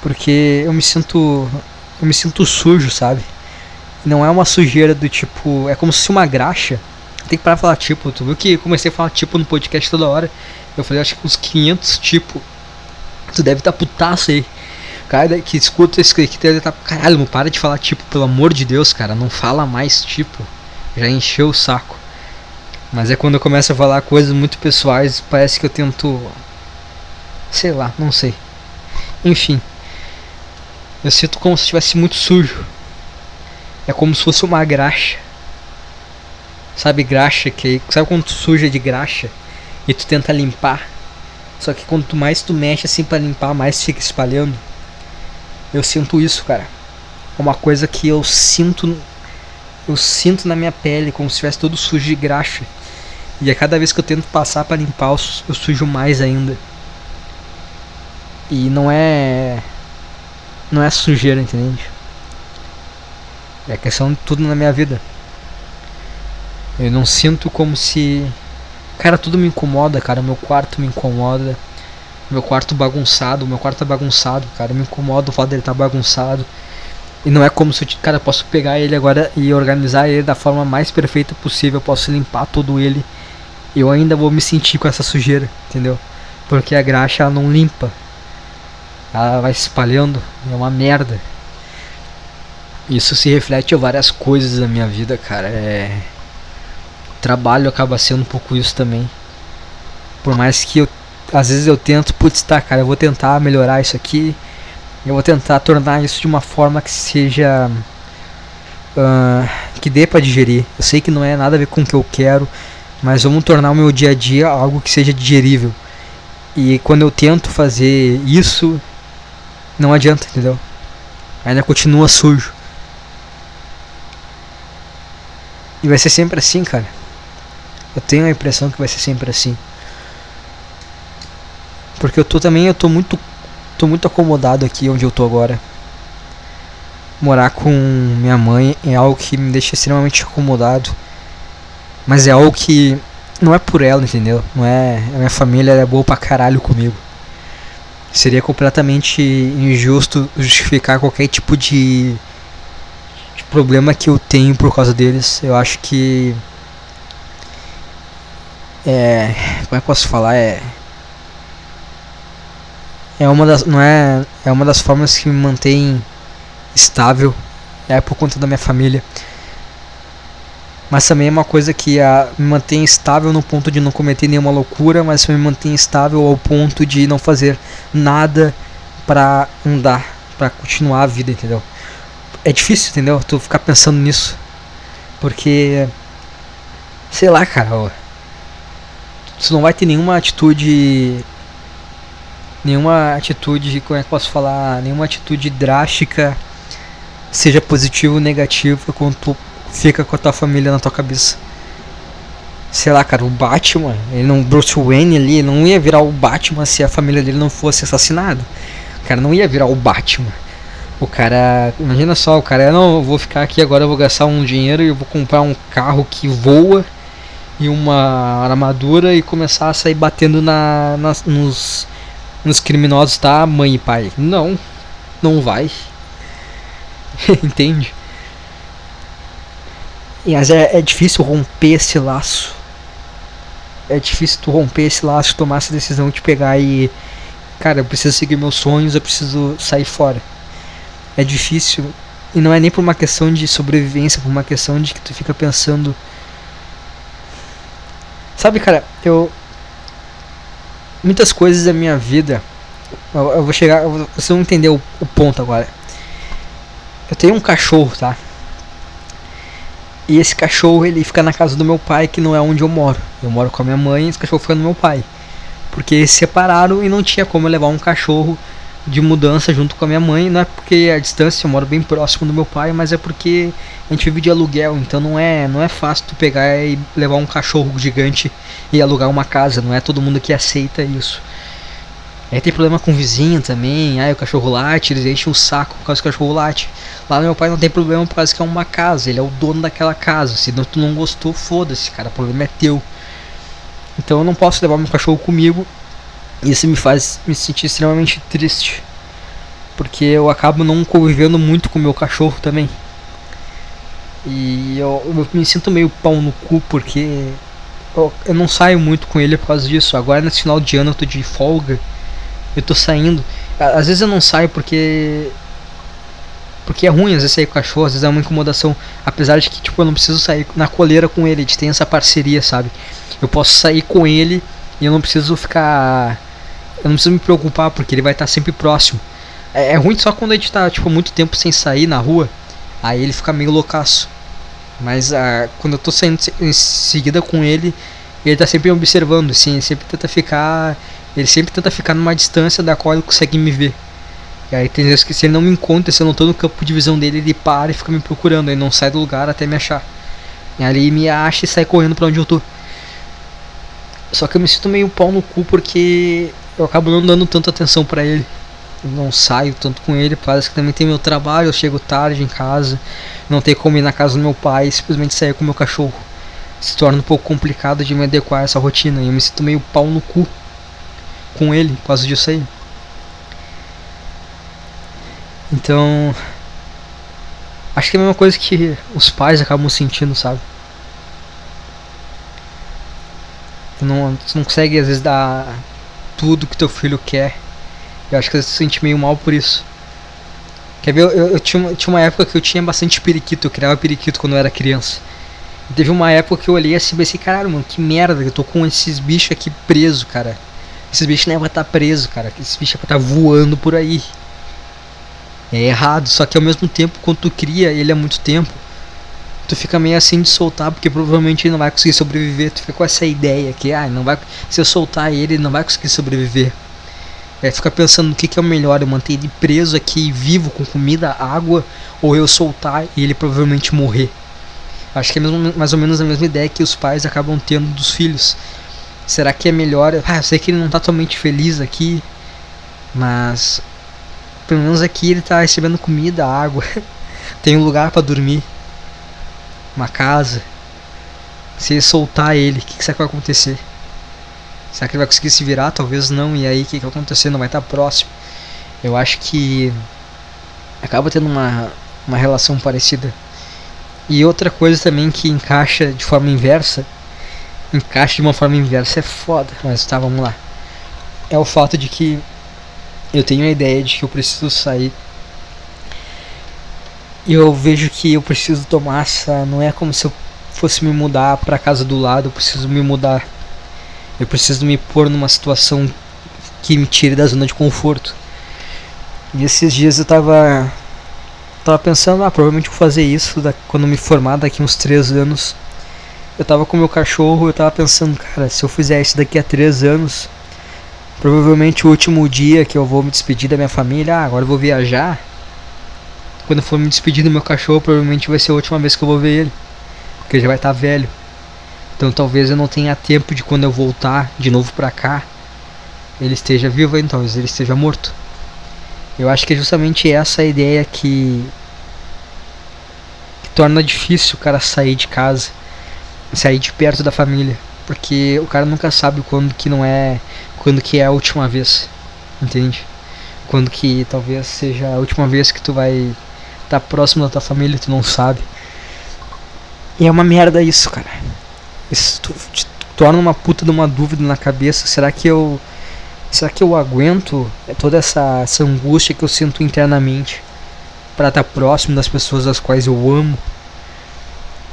Porque eu me sinto. Eu me sinto sujo, sabe? Não é uma sujeira do tipo. É como se uma graxa. Tem que parar de falar tipo. Tu viu que comecei a falar tipo no podcast toda hora. Eu falei acho que uns 500 tipo. Tu deve tá putaço aí. Cara que escuta esse aqui deve. Tá, caralho, não para de falar tipo, pelo amor de Deus, cara. Não fala mais tipo. Já encheu o saco. Mas é quando eu começo a falar coisas muito pessoais, parece que eu tento. Sei lá, não sei. Enfim. Eu sinto como se estivesse muito sujo. É como se fosse uma graxa. Sabe graxa que sabe quando tu suja de graxa e tu tenta limpar? Só que quanto mais tu mexe assim para limpar, mais fica espalhando. Eu sinto isso, cara. É uma coisa que eu sinto eu sinto na minha pele como se estivesse todo sujo de graxa. E a cada vez que eu tento passar para limpar, eu sujo mais ainda. E não é. Não é sujeira, entende? É questão de tudo na minha vida. Eu não sinto como se. Cara, tudo me incomoda, cara. Meu quarto me incomoda. Meu quarto bagunçado. Meu quarto tá bagunçado, cara. Me incomoda o fato dele tá bagunçado. E não é como se eu, cara, posso pegar ele agora e organizar ele da forma mais perfeita possível. Eu posso limpar todo ele. Eu ainda vou me sentir com essa sujeira, entendeu? Porque a graxa ela não limpa. Ela vai espalhando. É uma merda. Isso se reflete em várias coisas da minha vida, cara. É... O trabalho acaba sendo um pouco isso também. Por mais que eu. Às vezes eu tento, putz, tá, cara, eu vou tentar melhorar isso aqui eu vou tentar tornar isso de uma forma que seja. Uh, que dê para digerir. Eu sei que não é nada a ver com o que eu quero, mas vamos tornar o meu dia a dia algo que seja digerível. E quando eu tento fazer isso, não adianta, entendeu? Ainda continua sujo. E vai ser sempre assim, cara. Eu tenho a impressão que vai ser sempre assim. Porque eu tô também, eu tô muito Tô muito acomodado aqui onde eu tô agora. Morar com minha mãe é algo que me deixa extremamente acomodado. Mas é algo que não é por ela, entendeu? Não é. A minha família é boa pra caralho comigo. Seria completamente injusto justificar qualquer tipo de, de problema que eu tenho por causa deles. Eu acho que. É. Como é que posso falar? É é uma das não é é uma das formas que me mantém estável é por conta da minha família. Mas também é uma coisa que a, me mantém estável no ponto de não cometer nenhuma loucura mas me mantém estável ao ponto de não fazer nada para andar para continuar a vida entendeu? É difícil entendeu? Tu ficar pensando nisso. Porque sei lá cara ó, tu não vai ter nenhuma atitude nenhuma atitude, como é que posso falar, nenhuma atitude drástica, seja positiva ou negativa, quando tu fica com a tua família na tua cabeça. Sei lá, cara, o Batman, ele não Bruce Wayne ali, não ia virar o Batman se a família dele não fosse assassinada. O cara não ia virar o Batman. O cara, imagina só, o cara, não, eu vou ficar aqui agora, eu vou gastar um dinheiro e eu vou comprar um carro que voa e uma armadura e começar a sair batendo na, nos nos criminosos tá mãe e pai. Não, não vai. Entende? Mas é, é difícil romper esse laço. É difícil tu romper esse laço, tomar essa decisão de pegar e. Cara, eu preciso seguir meus sonhos, eu preciso sair fora. É difícil. E não é nem por uma questão de sobrevivência, por uma questão de que tu fica pensando. Sabe, cara, eu muitas coisas da minha vida Eu, eu vou chegar. Vocês vão entender o, o ponto agora. Eu tenho um cachorro, tá? E esse cachorro ele fica na casa do meu pai, que não é onde eu moro. Eu moro com a minha mãe e esse cachorro fica no meu pai. Porque eles se separaram e não tinha como eu levar um cachorro de mudança junto com a minha mãe. Não é porque a distância eu moro bem próximo do meu pai, mas é porque a gente vive de aluguel, então não é, não é fácil tu pegar e levar um cachorro gigante e alugar uma casa, não é todo mundo que aceita isso. Aí tem problema com o vizinho também, aí o cachorro late, eles enchem o saco por causa que o cachorro late. Lá no meu pai não tem problema por causa que é uma casa, ele é o dono daquela casa. Se tu não gostou, foda-se, cara, o problema é teu. Então eu não posso levar meu cachorro comigo. Isso me faz me sentir extremamente triste. Porque eu acabo não convivendo muito com meu cachorro também. E eu, eu me sinto meio pau no cu porque eu, eu não saio muito com ele por causa disso. Agora nesse final de ano eu tô de folga eu tô saindo. Às vezes eu não saio porque. Porque é ruim às vezes sair com o cachorro, às vezes é uma incomodação. Apesar de que, tipo, eu não preciso sair na coleira com ele, a gente tem essa parceria, sabe? Eu posso sair com ele e eu não preciso ficar. Eu não preciso me preocupar porque ele vai estar sempre próximo. É, é ruim só quando a gente tá, tipo, muito tempo sem sair na rua. Aí ele fica meio loucaço. Mas ah, quando eu tô saindo em seguida com ele, ele tá sempre me observando, assim, ele sempre tenta ficar ele sempre tenta ficar numa distância da qual ele consegue me ver. E aí tem vezes que se ele não me encontra, se eu não tô no campo de visão dele, ele para e fica me procurando. Ele não sai do lugar até me achar. E ali me acha e sai correndo para onde eu tô. Só que eu me sinto meio pau no cu porque eu acabo não dando tanta atenção para ele. Eu não saio tanto com ele, parece que também tem meu trabalho, eu chego tarde em casa, não tenho como ir na casa do meu pai, simplesmente sair com meu cachorro. Se torna um pouco complicado de me adequar a essa rotina e eu me sinto meio pau no cu com ele por causa disso aí. Então. Acho que é a mesma coisa que os pais acabam sentindo, sabe? Não, não consegue às vezes dar tudo que teu filho quer. Eu acho que você se sente meio mal por isso. Quer ver? Eu, eu, eu tinha, tinha uma época que eu tinha bastante periquito, eu criava periquito quando eu era criança. Teve uma época que eu olhei assim e pensei, caralho, mano, que merda, eu tô com esses bichos aqui presos, cara. Esses bichos não é pra estar tá preso, cara. Esses bichos é pra estar tá voando por aí. É errado, só que ao mesmo tempo, quando tu cria ele há muito tempo, tu fica meio assim de soltar, porque provavelmente ele não vai conseguir sobreviver. Tu fica com essa ideia que, ah, não vai, se eu soltar ele, ele não vai conseguir sobreviver. É, fica pensando no que, que é o melhor, eu manter ele preso aqui, vivo, com comida, água, ou eu soltar e ele provavelmente morrer. Acho que é mesmo, mais ou menos a mesma ideia que os pais acabam tendo dos filhos. Será que é melhor? Ah, eu sei que ele não tá totalmente feliz aqui, mas pelo menos aqui ele tá recebendo comida, água, tem um lugar para dormir, uma casa. Se soltar ele, o que, que será que vai acontecer? Será que ele vai conseguir se virar? Talvez não. E aí, o que, que vai acontecer? Não vai estar próximo. Eu acho que acaba tendo uma, uma relação parecida. E outra coisa também que encaixa de forma inversa encaixe de uma forma inversa é foda. Mas tá, vamos lá. É o fato de que eu tenho a ideia de que eu preciso sair. Eu vejo que eu preciso tomar essa. Não é como se eu fosse me mudar pra casa do lado, eu preciso me mudar. Eu preciso me pôr numa situação que me tire da zona de conforto. E esses dias eu tava. Tava pensando, ah, provavelmente vou fazer isso da, quando me formar daqui uns 3 anos eu tava com meu cachorro, eu tava pensando, cara, se eu fizer isso daqui a três anos, provavelmente o último dia que eu vou me despedir da minha família, ah, agora eu vou viajar. Quando for me despedir do meu cachorro, provavelmente vai ser a última vez que eu vou ver ele, porque ele já vai estar tá velho. Então talvez eu não tenha tempo de quando eu voltar de novo pra cá, ele esteja vivo, então talvez ele esteja morto. Eu acho que é justamente essa a ideia que, que torna difícil o cara sair de casa sair de perto da família, porque o cara nunca sabe quando que não é, quando que é a última vez, entende? Quando que talvez seja a última vez que tu vai tá próximo da tua família, tu não sabe. E é uma merda isso, cara. Isso tu, te torna uma puta de uma dúvida na cabeça. Será que eu será que eu aguento toda essa, essa angústia que eu sinto internamente para estar tá próximo das pessoas as quais eu amo?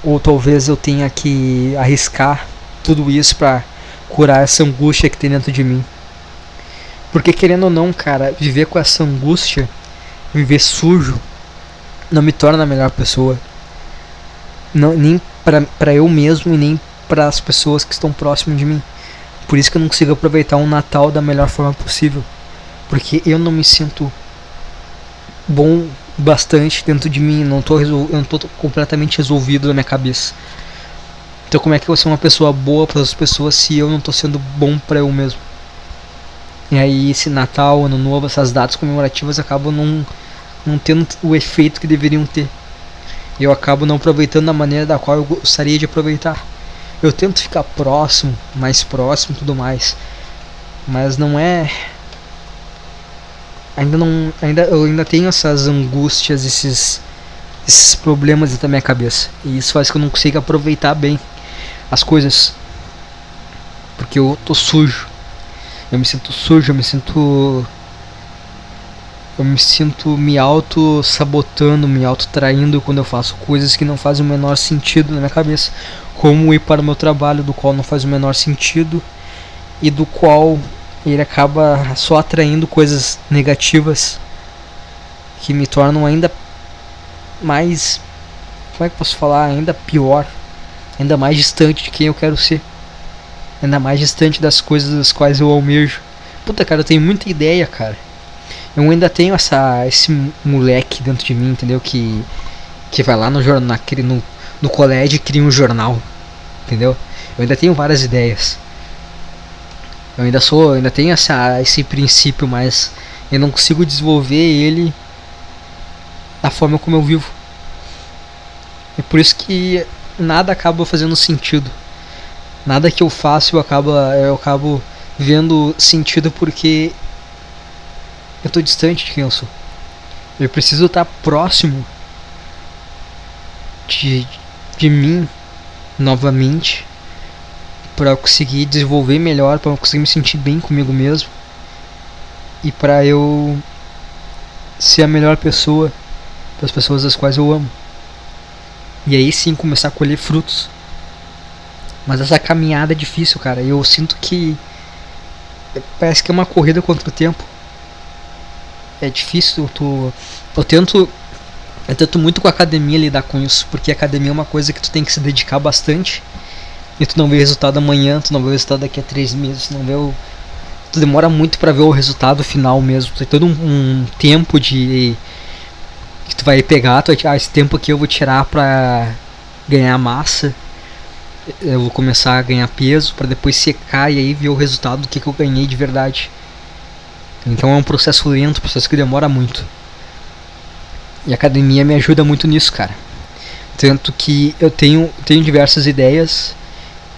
ou talvez eu tenha que arriscar tudo isso para curar essa angústia que tem dentro de mim. Porque querendo ou não, cara, viver com essa angústia, viver sujo, não me torna a melhor pessoa. Não, nem pra eu mesmo e nem para as pessoas que estão próximas de mim. Por isso que eu não consigo aproveitar um Natal da melhor forma possível. Porque eu não me sinto bom bastante dentro de mim, não tô, eu não tô completamente resolvido na minha cabeça. Então como é que eu vou ser uma pessoa boa para as pessoas se eu não tô sendo bom para eu mesmo? E aí esse Natal, Ano Novo, essas datas comemorativas acabam não, não tendo o efeito que deveriam ter. Eu acabo não aproveitando da maneira da qual eu gostaria de aproveitar. Eu tento ficar próximo, mais próximo tudo mais. Mas não é ainda não ainda eu ainda tenho essas angústias esses esses problemas dentro da minha cabeça e isso faz que eu não consiga aproveitar bem as coisas porque eu tô sujo eu me sinto sujo eu me sinto eu me sinto me auto sabotando me auto traindo quando eu faço coisas que não fazem o menor sentido na minha cabeça como ir para o meu trabalho do qual não faz o menor sentido e do qual ele acaba só atraindo coisas negativas que me tornam ainda mais como é que posso falar? Ainda pior ainda mais distante de quem eu quero ser ainda mais distante das coisas das quais eu almejo. Puta cara eu tenho muita ideia cara eu ainda tenho essa esse moleque dentro de mim entendeu que que vai lá no jornal no, no colégio e cria um jornal entendeu eu ainda tenho várias ideias eu ainda sou, ainda tenho essa, esse princípio, mas eu não consigo desenvolver ele da forma como eu vivo. É por isso que nada acaba fazendo sentido. Nada que eu faço eu acabo, eu acabo vendo sentido porque eu estou distante de quem eu sou. Eu preciso estar próximo de, de mim novamente para conseguir desenvolver melhor, para conseguir me sentir bem comigo mesmo e para eu ser a melhor pessoa para as pessoas das quais eu amo. E aí sim começar a colher frutos. Mas essa caminhada é difícil, cara. Eu sinto que parece que é uma corrida contra o tempo. É difícil, tu eu tento eu tento muito com a academia lidar com isso, porque a academia é uma coisa que tu tem que se dedicar bastante e tu não vê o resultado amanhã, tu não vê o resultado daqui a três meses, tu não vê o. Tu demora muito para ver o resultado final mesmo. Tem todo um, um, tempo de. que tu vai pegar, tu vai tirar, ah, esse tempo aqui eu vou tirar pra ganhar massa. Eu vou começar a ganhar peso para depois secar e aí ver o resultado do que, que eu ganhei de verdade. Então é um processo lento, um processo que demora muito. E a academia me ajuda muito nisso, cara. Tanto que eu tenho, tenho diversas ideias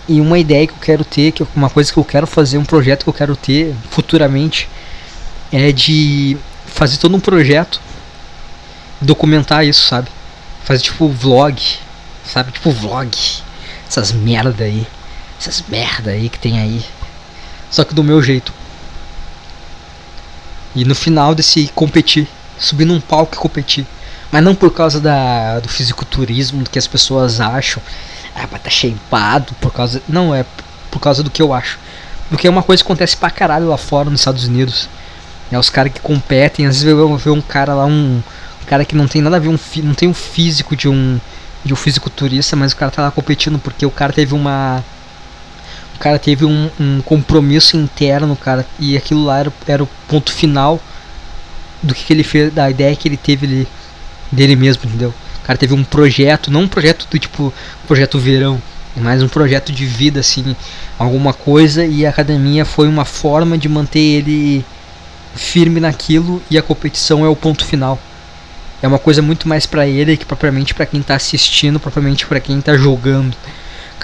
e uma ideia que eu quero ter, que uma coisa que eu quero fazer, um projeto que eu quero ter futuramente, é de fazer todo um projeto, documentar isso, sabe? Fazer tipo vlog, sabe? Tipo vlog. Essas merda aí. Essas merda aí que tem aí. Só que do meu jeito. E no final desse competir, subir num palco e competir. Mas não por causa da, do fisiculturismo, do que as pessoas acham ah, mas tá shapeado por causa. Não, é por causa do que eu acho. Porque é uma coisa que acontece pra caralho lá fora nos Estados Unidos. É os caras que competem, às vezes eu ver um cara lá, um, um, cara que não tem nada a ver, um, não tem um físico de um de um fisiculturista, mas o cara tá lá competindo porque o cara teve uma cara teve um, um compromisso interno, cara, e aquilo lá era, era o ponto final do que, que ele fez, da ideia que ele teve ali, dele mesmo, entendeu? cara teve um projeto, não um projeto do tipo projeto verão, mas um projeto de vida assim, alguma coisa e a academia foi uma forma de manter ele firme naquilo e a competição é o ponto final. É uma coisa muito mais para ele que propriamente para quem tá assistindo, propriamente para quem tá jogando.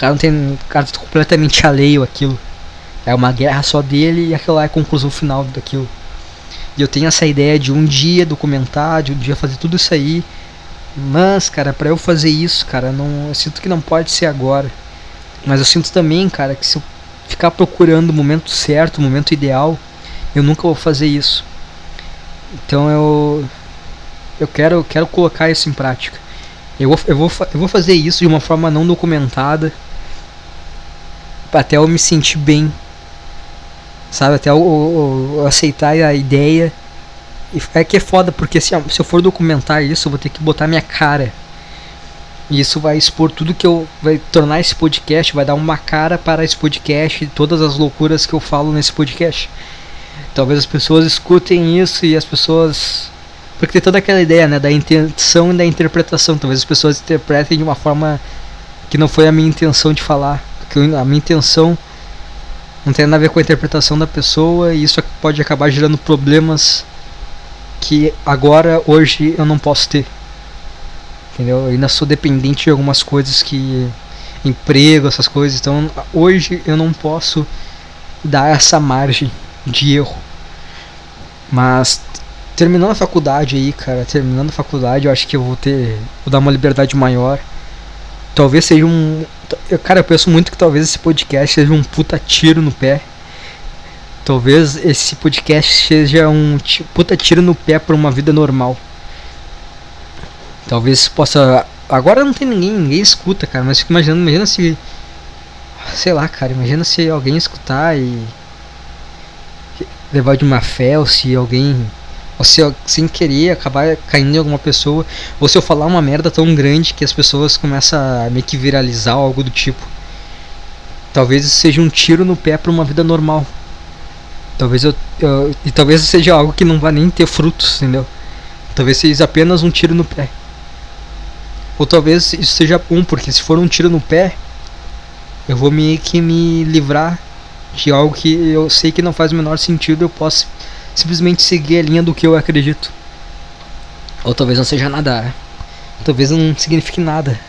Cara não tem, o cara tá completamente alheio aquilo. É uma guerra só dele e aquilo lá é a conclusão final daquilo. E eu tenho essa ideia de um dia documentar, de um dia fazer tudo isso aí mas, cara, para eu fazer isso, cara, não, eu sinto que não pode ser agora. Mas eu sinto também, cara, que se eu ficar procurando o momento certo, o momento ideal, eu nunca vou fazer isso. Então eu eu quero eu quero colocar isso em prática. Eu vou, eu vou, eu vou fazer isso de uma forma não documentada até eu me sentir bem Sabe? Até eu, aceitar a ideia. E é que é foda, porque assim, se eu for documentar isso, eu vou ter que botar minha cara. E isso vai expor tudo que eu. Vai tornar esse podcast, vai dar uma cara para esse podcast e todas as loucuras que eu falo nesse podcast. Talvez as pessoas escutem isso e as pessoas. Porque tem toda aquela ideia, né, da intenção e da interpretação. Talvez as pessoas interpretem de uma forma que não foi a minha intenção de falar. Porque a minha intenção não tem nada a ver com a interpretação da pessoa e isso pode acabar gerando problemas que agora, hoje, eu não posso ter. Entendeu? Eu ainda sou dependente de algumas coisas que. emprego, essas coisas. Então, hoje eu não posso dar essa margem de erro. Mas terminando a faculdade aí, cara, terminando a faculdade, eu acho que eu vou ter, vou dar uma liberdade maior. Talvez seja um, eu, cara, eu penso muito que talvez esse podcast seja um puta tiro no pé. Talvez esse podcast seja um puta tiro no pé para uma vida normal. Talvez possa. Agora não tem ninguém, ninguém escuta, cara, mas fico imaginando, imagina se. Sei lá, cara, imagina se alguém escutar e levar de uma fé, ou se alguém, ou se sem querer acabar caindo em alguma pessoa, ou se eu falar uma merda tão grande que as pessoas começam a meio que viralizar ou algo do tipo. Talvez seja um tiro no pé para uma vida normal. Talvez eu, eu, e talvez seja algo que não vai nem ter frutos, entendeu? Talvez seja apenas um tiro no pé. Ou talvez isso seja um, porque se for um tiro no pé, eu vou meio que me livrar de algo que eu sei que não faz o menor sentido, eu posso simplesmente seguir a linha do que eu acredito. Ou talvez não seja nada. Talvez não signifique nada.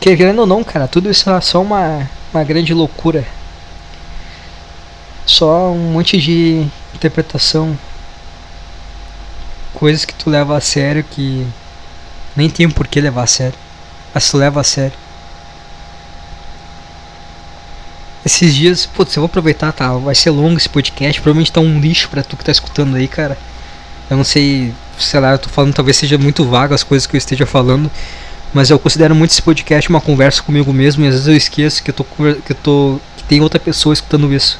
Querendo ou não, cara, tudo isso é só uma, uma grande loucura. Só um monte de interpretação. Coisas que tu leva a sério que nem tem por que levar a sério. Mas tu leva a sério. Esses dias, putz, eu vou aproveitar, tá? Vai ser longo esse podcast, provavelmente tá um lixo pra tu que tá escutando aí, cara. Eu não sei, sei lá, eu tô falando, talvez seja muito vago as coisas que eu esteja falando, mas eu considero muito esse podcast uma conversa comigo mesmo e às vezes eu esqueço que eu tô que eu tô que tem outra pessoa escutando isso.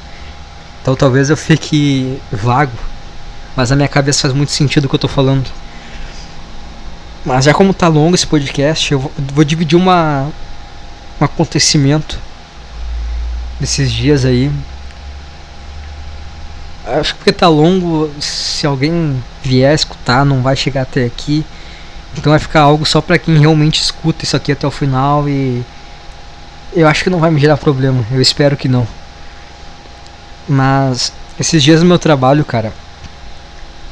Então talvez eu fique vago, mas na minha cabeça faz muito sentido o que eu tô falando. Mas já como tá longo esse podcast, eu vou, dividir uma um acontecimento desses dias aí. Acho que porque tá longo, se alguém vier escutar, não vai chegar até aqui. Então vai ficar algo só para quem realmente escuta isso aqui até o final e eu acho que não vai me gerar problema, eu espero que não. Mas esses dias no meu trabalho, cara,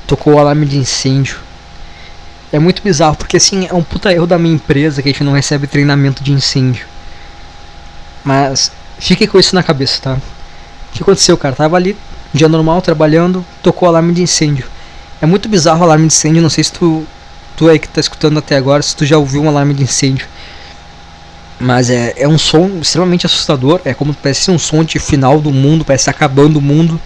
tocou o alarme de incêndio. É muito bizarro, porque assim, é um puta erro da minha empresa que a gente não recebe treinamento de incêndio. Mas Fique com isso na cabeça, tá? O que aconteceu, cara? Tava ali, dia normal, trabalhando, tocou o alarme de incêndio. É muito bizarro o alarme de incêndio, não sei se tu, tu aí que tá escutando até agora, se tu já ouviu um alarme de incêndio. Mas é, é um som extremamente assustador, é como parece um som de final do mundo, parece acabando o mundo.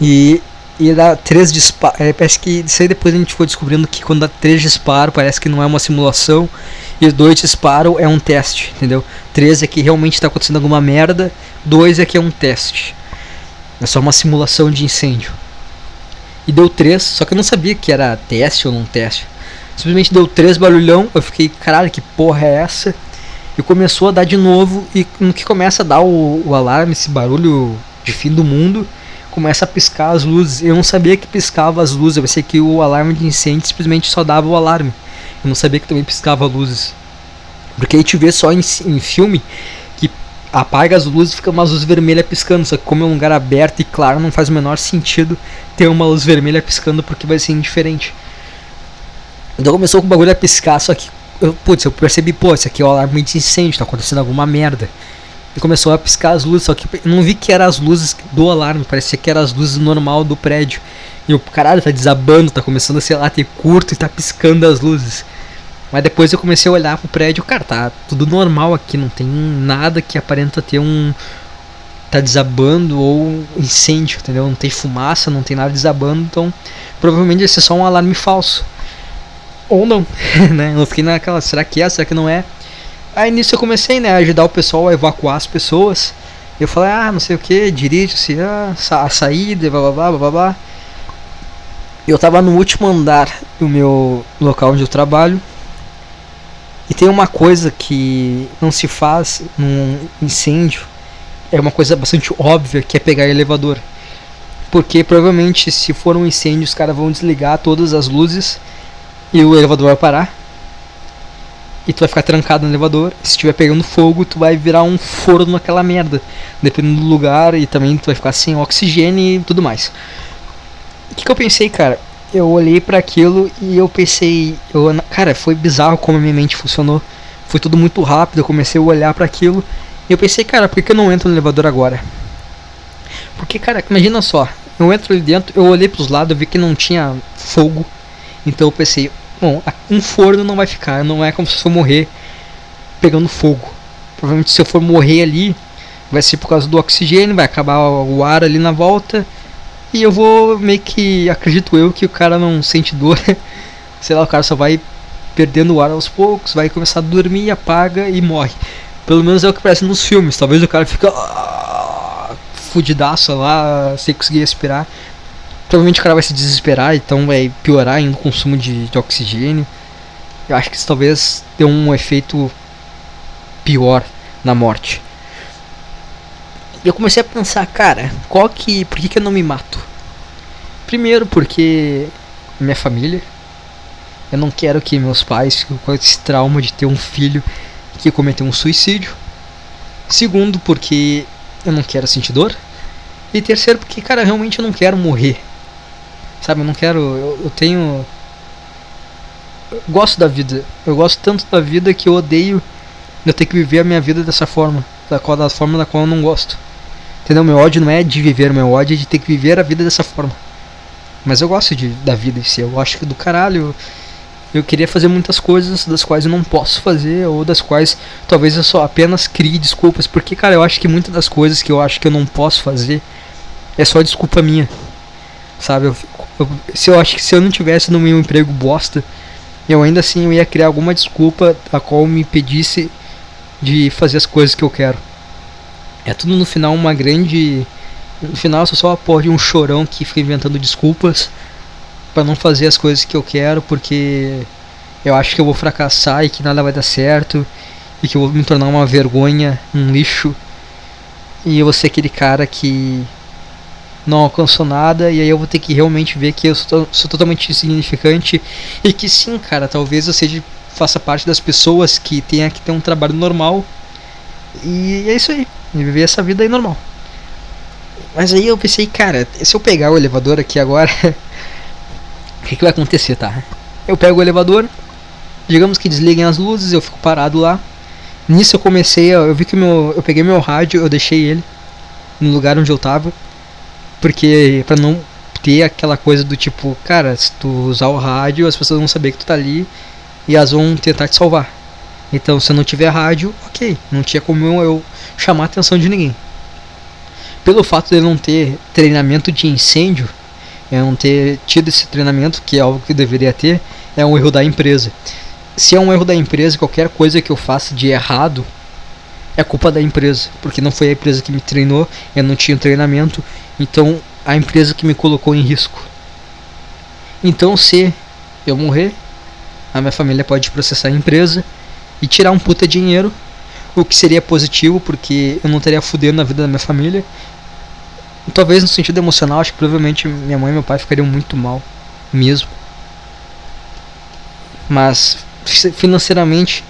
E, e dá três disparos. É, parece que isso aí depois a gente foi descobrindo que quando dá três disparos, parece que não é uma simulação. E dois disparos é um teste, entendeu? Três é que realmente está acontecendo alguma merda. Dois é que é um teste. É só uma simulação de incêndio. E deu três, só que eu não sabia que era teste ou não teste. Simplesmente deu três barulhão. Eu fiquei, caralho, que porra é essa? E começou a dar de novo. E no que começa a dar o, o alarme, esse barulho de fim do mundo, começa a piscar as luzes. Eu não sabia que piscava as luzes. Eu pensei que o alarme de incêndio simplesmente só dava o alarme. Eu não sabia que também piscava luzes. Porque a gente vê só em, em filme que apaga as luzes e fica uma luz vermelha piscando. Só que como é um lugar aberto e claro, não faz o menor sentido ter uma luz vermelha piscando porque vai ser indiferente. Então começou com o bagulho a piscar, só que eu, putz, eu percebi, pô, isso aqui é o alarme de incêndio, tá acontecendo alguma merda. E começou a piscar as luzes, só que eu não vi que eram as luzes do alarme, parecia que eram as luzes normal do prédio. E o caralho tá desabando, tá começando a, sei lá, ter curto e tá piscando as luzes. Mas depois eu comecei a olhar pro prédio, cara, tá tudo normal aqui, não tem nada que aparenta ter um. tá desabando ou incêndio, entendeu? Não tem fumaça, não tem nada desabando, então provavelmente vai ser só um alarme falso. Ou não, né? Eu fiquei naquela, será que é? Será que não é? Aí nisso eu comecei, né, a ajudar o pessoal a evacuar as pessoas. Eu falei, ah, não sei o que, dirige-se, ah, a saída, blá blá blá blá blá. Eu tava no último andar do meu local onde eu trabalho. E tem uma coisa que não se faz num incêndio. É uma coisa bastante óbvia que é pegar elevador. Porque provavelmente se for um incêndio os caras vão desligar todas as luzes e o elevador vai parar e tu vai ficar trancado no elevador. Se estiver pegando fogo, tu vai virar um forno naquela merda, dependendo do lugar, e também tu vai ficar sem oxigênio e tudo mais. O que, que eu pensei, cara? Eu olhei para aquilo e eu pensei, eu, cara, foi bizarro como a minha mente funcionou. Foi tudo muito rápido, eu comecei a olhar para aquilo e eu pensei, cara, por que eu não entro no elevador agora? Porque, cara, imagina só, eu entro ali dentro, eu olhei pros lados, eu vi que não tinha fogo. Então eu pensei, Bom, um forno não vai ficar, não é como se eu morrer pegando fogo. Provavelmente se eu for morrer ali, vai ser por causa do oxigênio, vai acabar o ar ali na volta. E eu vou meio que, acredito eu, que o cara não sente dor. Sei lá, o cara só vai perdendo o ar aos poucos, vai começar a dormir, apaga e morre. Pelo menos é o que parece nos filmes. Talvez o cara fica ah, fudidaço lá, sem conseguir respirar. Provavelmente o cara vai se desesperar, então vai piorar ainda o consumo de, de oxigênio. Eu acho que isso talvez dê um efeito pior na morte. E eu comecei a pensar, cara, qual que. Por que, que eu não me mato? Primeiro porque minha família. Eu não quero que meus pais fiquem com esse trauma de ter um filho que cometeu um suicídio. Segundo, porque eu não quero sentir dor. E terceiro, porque, cara, realmente eu não quero morrer. Sabe, eu não quero. Eu, eu tenho. Eu gosto da vida. Eu gosto tanto da vida que eu odeio eu ter que viver a minha vida dessa forma. Da, qual, da forma da qual eu não gosto. Entendeu? Meu ódio não é de viver, meu ódio é de ter que viver a vida dessa forma. Mas eu gosto de, da vida em si. Eu acho que do caralho. Eu queria fazer muitas coisas das quais eu não posso fazer, ou das quais talvez eu só apenas crie desculpas. Porque, cara, eu acho que muitas das coisas que eu acho que eu não posso fazer é só desculpa minha. Sabe? Eu, eu, se eu acho que se eu não tivesse no meu emprego bosta, eu ainda assim eu ia criar alguma desculpa a qual me impedisse de fazer as coisas que eu quero. É tudo no final uma grande. No final eu sou só a porra de um chorão que fica inventando desculpas para não fazer as coisas que eu quero porque eu acho que eu vou fracassar e que nada vai dar certo e que eu vou me tornar uma vergonha, um lixo. E eu vou ser aquele cara que não alcançou nada e aí eu vou ter que realmente ver que eu sou, sou totalmente insignificante e que sim, cara, talvez eu seja faça parte das pessoas que tenha que ter um trabalho normal e é isso aí, viver essa vida aí normal. Mas aí eu pensei, cara, se eu pegar o elevador aqui agora, o que, que vai acontecer, tá? Eu pego o elevador, digamos que desliguem as luzes, eu fico parado lá. Nisso eu comecei, eu vi que meu, eu peguei meu rádio, eu deixei ele no lugar onde eu tava porque para não ter aquela coisa do tipo, cara, se tu usar o rádio, as pessoas vão saber que tu tá ali e elas vão tentar te salvar. Então, se eu não tiver rádio, ok, não tinha como eu chamar a atenção de ninguém. Pelo fato de eu não ter treinamento de incêndio, eu não ter tido esse treinamento, que é algo que eu deveria ter, é um erro da empresa. Se é um erro da empresa, qualquer coisa que eu faça de errado, é culpa da empresa, porque não foi a empresa que me treinou, eu não tinha treinamento, então a empresa que me colocou em risco. Então se eu morrer, a minha família pode processar a empresa e tirar um puta dinheiro, o que seria positivo porque eu não estaria fudendo na vida da minha família. Talvez no sentido emocional, acho que provavelmente minha mãe e meu pai ficariam muito mal mesmo. Mas financeiramente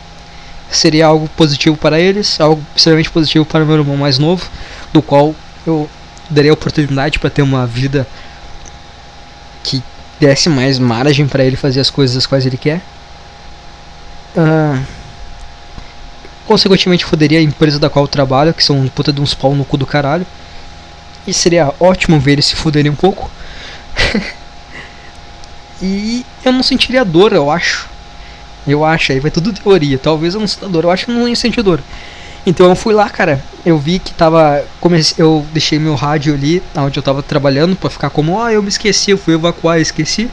seria algo positivo para eles, algo extremamente positivo para o meu irmão mais novo, do qual eu daria oportunidade para ter uma vida que desse mais margem para ele fazer as coisas as quais ele quer. Uh, consequentemente, foderia a empresa da qual eu trabalho, que são um puta de uns pau no cu do caralho. E seria ótimo ver eles se fuderem um pouco. e eu não sentiria dor, eu acho. Eu acho, aí vai tudo teoria. Talvez eu não sinta dor, eu acho que não ia sentir dor. Então eu fui lá, cara. Eu vi que tava. Comecei, eu deixei meu rádio ali, onde eu tava trabalhando, para ficar como, ah, eu me esqueci, eu fui evacuar, esqueci.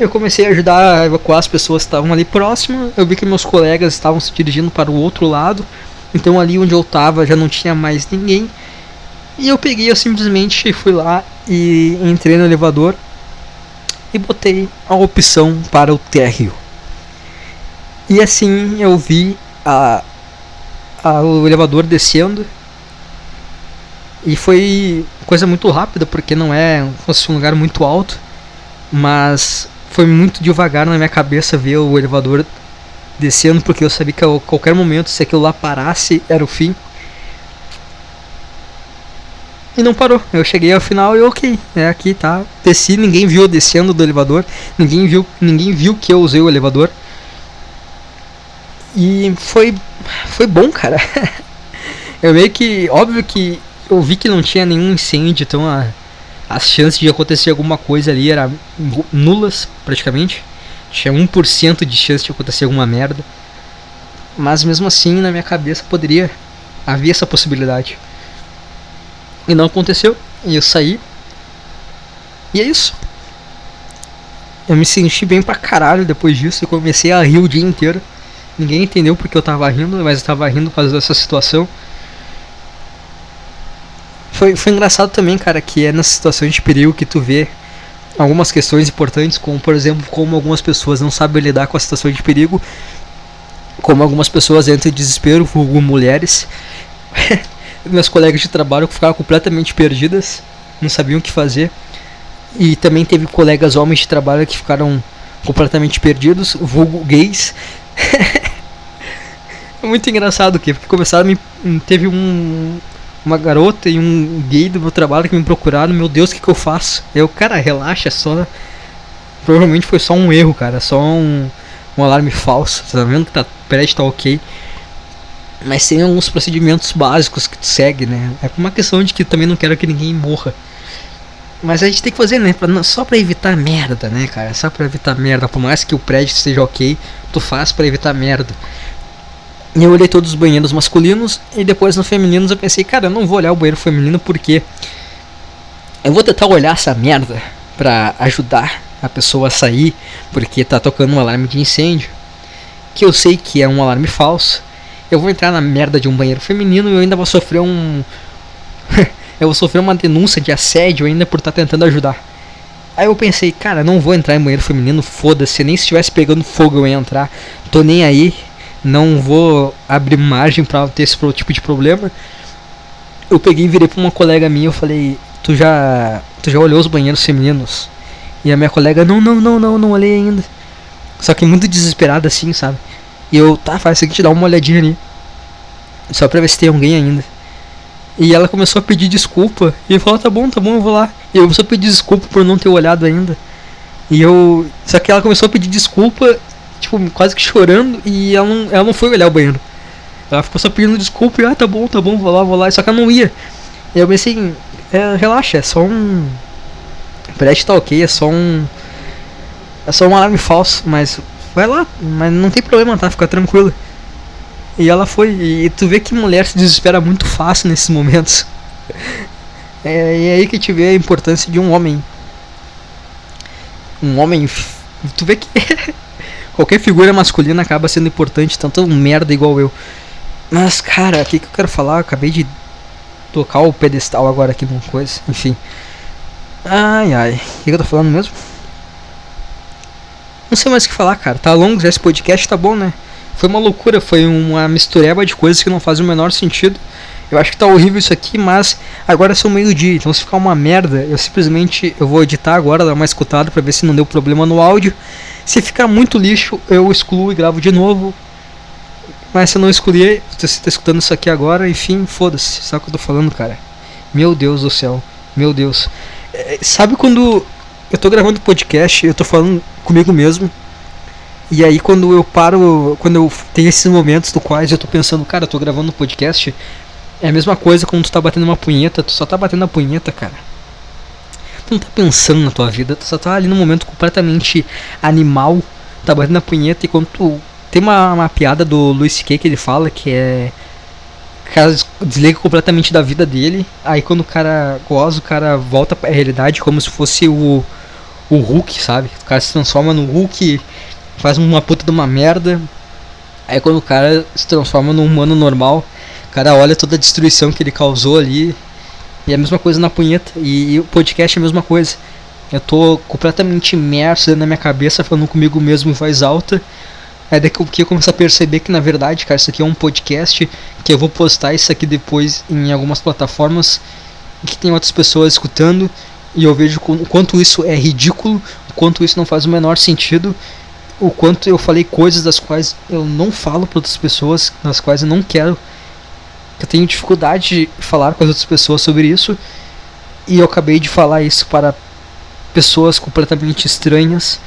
Eu comecei a ajudar a evacuar as pessoas que estavam ali próximas. Eu vi que meus colegas estavam se dirigindo para o outro lado. Então ali onde eu tava já não tinha mais ninguém. E eu peguei, eu simplesmente fui lá e entrei no elevador e botei a opção para o térreo. E assim eu vi a, a, o elevador descendo. E foi coisa muito rápida, porque não é fosse um lugar muito alto. Mas foi muito devagar na minha cabeça ver o elevador descendo, porque eu sabia que a qualquer momento, se aquilo lá parasse, era o fim. E não parou. Eu cheguei ao final e ok, é aqui tá. Desci, ninguém viu descendo do elevador, ninguém viu, ninguém viu que eu usei o elevador. E foi foi bom, cara. eu meio que, óbvio que eu vi que não tinha nenhum incêndio, então a, as chances de acontecer alguma coisa ali eram nulas, praticamente. Tinha 1% de chance de acontecer alguma merda. Mas mesmo assim, na minha cabeça poderia haver essa possibilidade. E não aconteceu. E eu saí. E é isso. Eu me senti bem pra caralho depois disso. Eu comecei a rir o dia inteiro. Ninguém entendeu porque eu tava rindo, mas eu tava rindo por causa dessa situação. Foi, foi engraçado também, cara, que é nessas situações de perigo que tu vê algumas questões importantes, como por exemplo, como algumas pessoas não sabem lidar com a situação de perigo, como algumas pessoas entram em desespero, vulgo mulheres. Meus colegas de trabalho ficaram completamente perdidas, não sabiam o que fazer. E também teve colegas homens de trabalho que ficaram completamente perdidos, vulgo gays. É muito engraçado que porque começaram me teve um uma garota e um gay do meu trabalho que me procuraram, meu Deus, o que, que eu faço? Eu, cara, relaxa, é só. Provavelmente foi só um erro, cara, só um, um alarme falso. Tá vendo que tá, prédio tá ok. Mas tem alguns procedimentos básicos que tu segue, né? É uma questão de que também não quero que ninguém morra. Mas a gente tem que fazer, né? Pra, não, só pra evitar merda, né, cara? Só pra evitar merda. Por mais que o prédio esteja ok, tu faz pra evitar merda. Eu olhei todos os banheiros masculinos e depois no femininos eu pensei, cara, eu não vou olhar o banheiro feminino porque eu vou tentar olhar essa merda pra ajudar a pessoa a sair porque tá tocando um alarme de incêndio. Que eu sei que é um alarme falso. Eu vou entrar na merda de um banheiro feminino e eu ainda vou sofrer um. eu vou sofrer uma denúncia de assédio ainda por estar tá tentando ajudar. Aí eu pensei, cara, não vou entrar em banheiro feminino, foda-se, nem se estivesse pegando fogo eu ia entrar. Tô nem aí, não vou abrir margem para ter esse tipo de problema. Eu peguei e virei pra uma colega minha eu falei, tu já. Tu já olhou os banheiros femininos? E a minha colega, não, não, não, não, não olhei ainda. Só que muito desesperada assim, sabe? E eu, tá, faz o seguinte, dá uma olhadinha ali. Só pra ver se tem alguém ainda. E ela começou a pedir desculpa. E falou, tá bom, tá bom, eu vou lá. E eu a pedir desculpa por não ter olhado ainda. E eu. Só que ela começou a pedir desculpa tipo, quase que chorando e ela não, ela não foi olhar o banheiro. Ela ficou só pedindo desculpa e, ah, tá bom, tá bom, vou lá, vou lá. Só que ela não ia. E eu pensei, é, relaxa, é só um. Prédio tá ok, é só um. É só um alarme falso, mas vai lá, mas não tem problema, tá? Fica tranquilo. E ela foi, e tu vê que mulher se desespera muito fácil nesses momentos. É, e é aí que te vê a importância de um homem. Um homem. Tu vê que qualquer figura masculina acaba sendo importante, tanto um merda igual eu. Mas, cara, o que, que eu quero falar? Eu acabei de tocar o pedestal agora aqui numa coisa, enfim. Ai ai, o que, que eu tô falando mesmo? Não sei mais o que falar, cara. Tá longo já esse podcast, tá bom, né? Foi uma loucura, foi uma mistureba de coisas que não fazem o menor sentido. Eu acho que tá horrível isso aqui, mas agora são meio-dia, então se ficar uma merda, eu simplesmente eu vou editar agora, dar uma escutada para ver se não deu problema no áudio. Se ficar muito lixo, eu excluo e gravo de novo. Mas se eu não excluir, você está escutando isso aqui agora, enfim, foda-se. Sabe o que eu tô falando, cara? Meu Deus do céu. Meu Deus. É, sabe quando eu tô gravando podcast, eu tô falando comigo mesmo. E aí quando eu paro, quando eu tenho esses momentos do quais eu tô pensando, cara, eu tô gravando um podcast, é a mesma coisa quando tu tá batendo uma punheta, tu só tá batendo a punheta, cara tu não tá pensando na tua vida, tu só tá ali num momento completamente animal, tá batendo a punheta e quando tu. Tem uma, uma piada do Luis C.K. que ele fala que é. O cara desliga completamente da vida dele, aí quando o cara goza, o cara volta pra realidade como se fosse o. O Hulk, sabe? O cara se transforma no Hulk, faz uma puta de uma merda. Aí quando o cara se transforma num humano normal, O cara olha toda a destruição que ele causou ali. E é a mesma coisa na punheta. E, e o podcast é a mesma coisa. Eu tô completamente imerso da minha cabeça, falando comigo mesmo em voz alta. É daqui que eu começo a perceber que na verdade, cara, isso aqui é um podcast que eu vou postar isso aqui depois em algumas plataformas que tem outras pessoas escutando e eu vejo o quanto isso é ridículo, o quanto isso não faz o menor sentido, o quanto eu falei coisas das quais eu não falo para outras pessoas, das quais eu não quero. Eu tenho dificuldade de falar com as outras pessoas sobre isso e eu acabei de falar isso para pessoas completamente estranhas.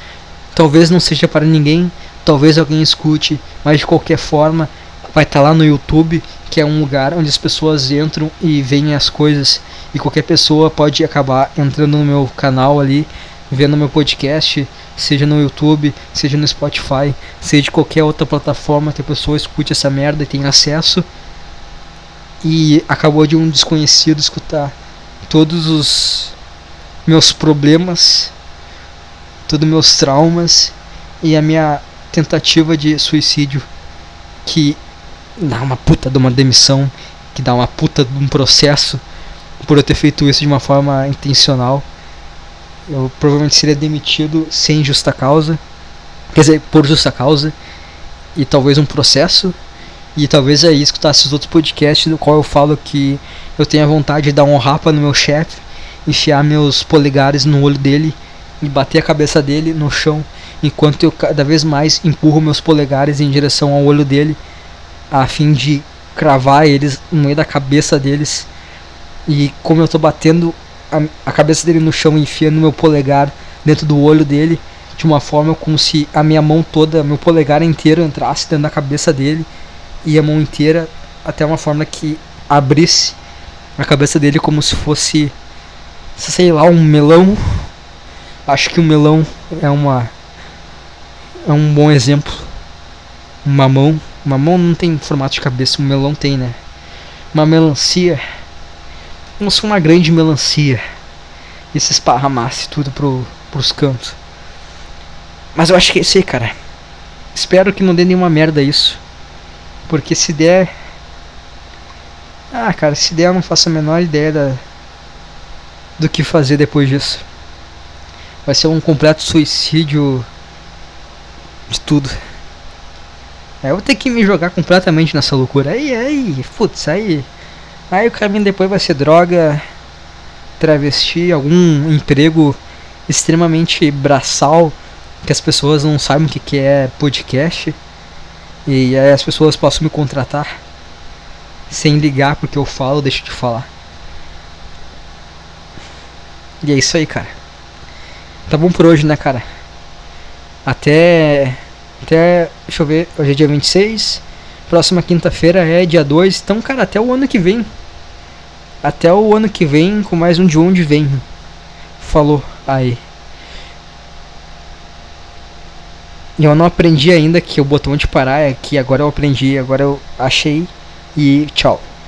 Talvez não seja para ninguém, talvez alguém escute, mas de qualquer forma vai estar tá lá no YouTube, que é um lugar onde as pessoas entram e veem as coisas e qualquer pessoa pode acabar entrando no meu canal ali, vendo meu podcast, seja no YouTube, seja no Spotify, seja de qualquer outra plataforma que a pessoa escute essa merda e tenha acesso. E acabou de um desconhecido escutar todos os meus problemas, todos meus traumas e a minha tentativa de suicídio que dá uma puta de uma demissão, que dá uma puta de um processo por eu ter feito isso de uma forma intencional. Eu provavelmente seria demitido sem justa causa, quer dizer, por justa causa, e talvez um processo, e talvez aí escutasse os outros podcasts no qual eu falo que eu tenho a vontade de dar um rapa no meu chefe enfiar meus polegares no olho dele e bater a cabeça dele no chão, enquanto eu cada vez mais empurro meus polegares em direção ao olho dele, a fim de cravar eles no meio da cabeça deles. E como eu estou batendo a, a, cabeça dele no chão e enfiando meu polegar dentro do olho dele, de uma forma como se a minha mão toda, meu polegar inteiro entrasse dentro da cabeça dele e a mão inteira até uma forma que abrisse a cabeça dele como se fosse sei lá, um melão. Acho que o melão é uma é um bom exemplo. Um mamão, mamão não tem formato de cabeça, um melão tem, né? Uma melancia. Como se uma grande melancia. E se esparramasse tudo pro, pros cantos. Mas eu acho que é aí, cara. Espero que não dê nenhuma merda isso. Porque se der. Ah, cara, se der eu não faço a menor ideia da, do que fazer depois disso. Vai ser um completo suicídio de tudo. É, eu vou ter que me jogar completamente nessa loucura. Aí, aí, putz, aí. Aí o caminho depois vai ser droga, travesti, algum emprego extremamente braçal que as pessoas não sabem o que, é podcast. E aí as pessoas possam me contratar sem ligar porque eu falo, deixo de falar. E é isso aí, cara. Tá bom por hoje, né, cara? Até. Até. Deixa eu ver. Hoje é dia 26. Próxima quinta-feira é dia 2. Então, cara, até o ano que vem. Até o ano que vem com mais um de onde vem. Falou aí. Eu não aprendi ainda que o botão de parar é que agora eu aprendi, agora eu achei. E tchau.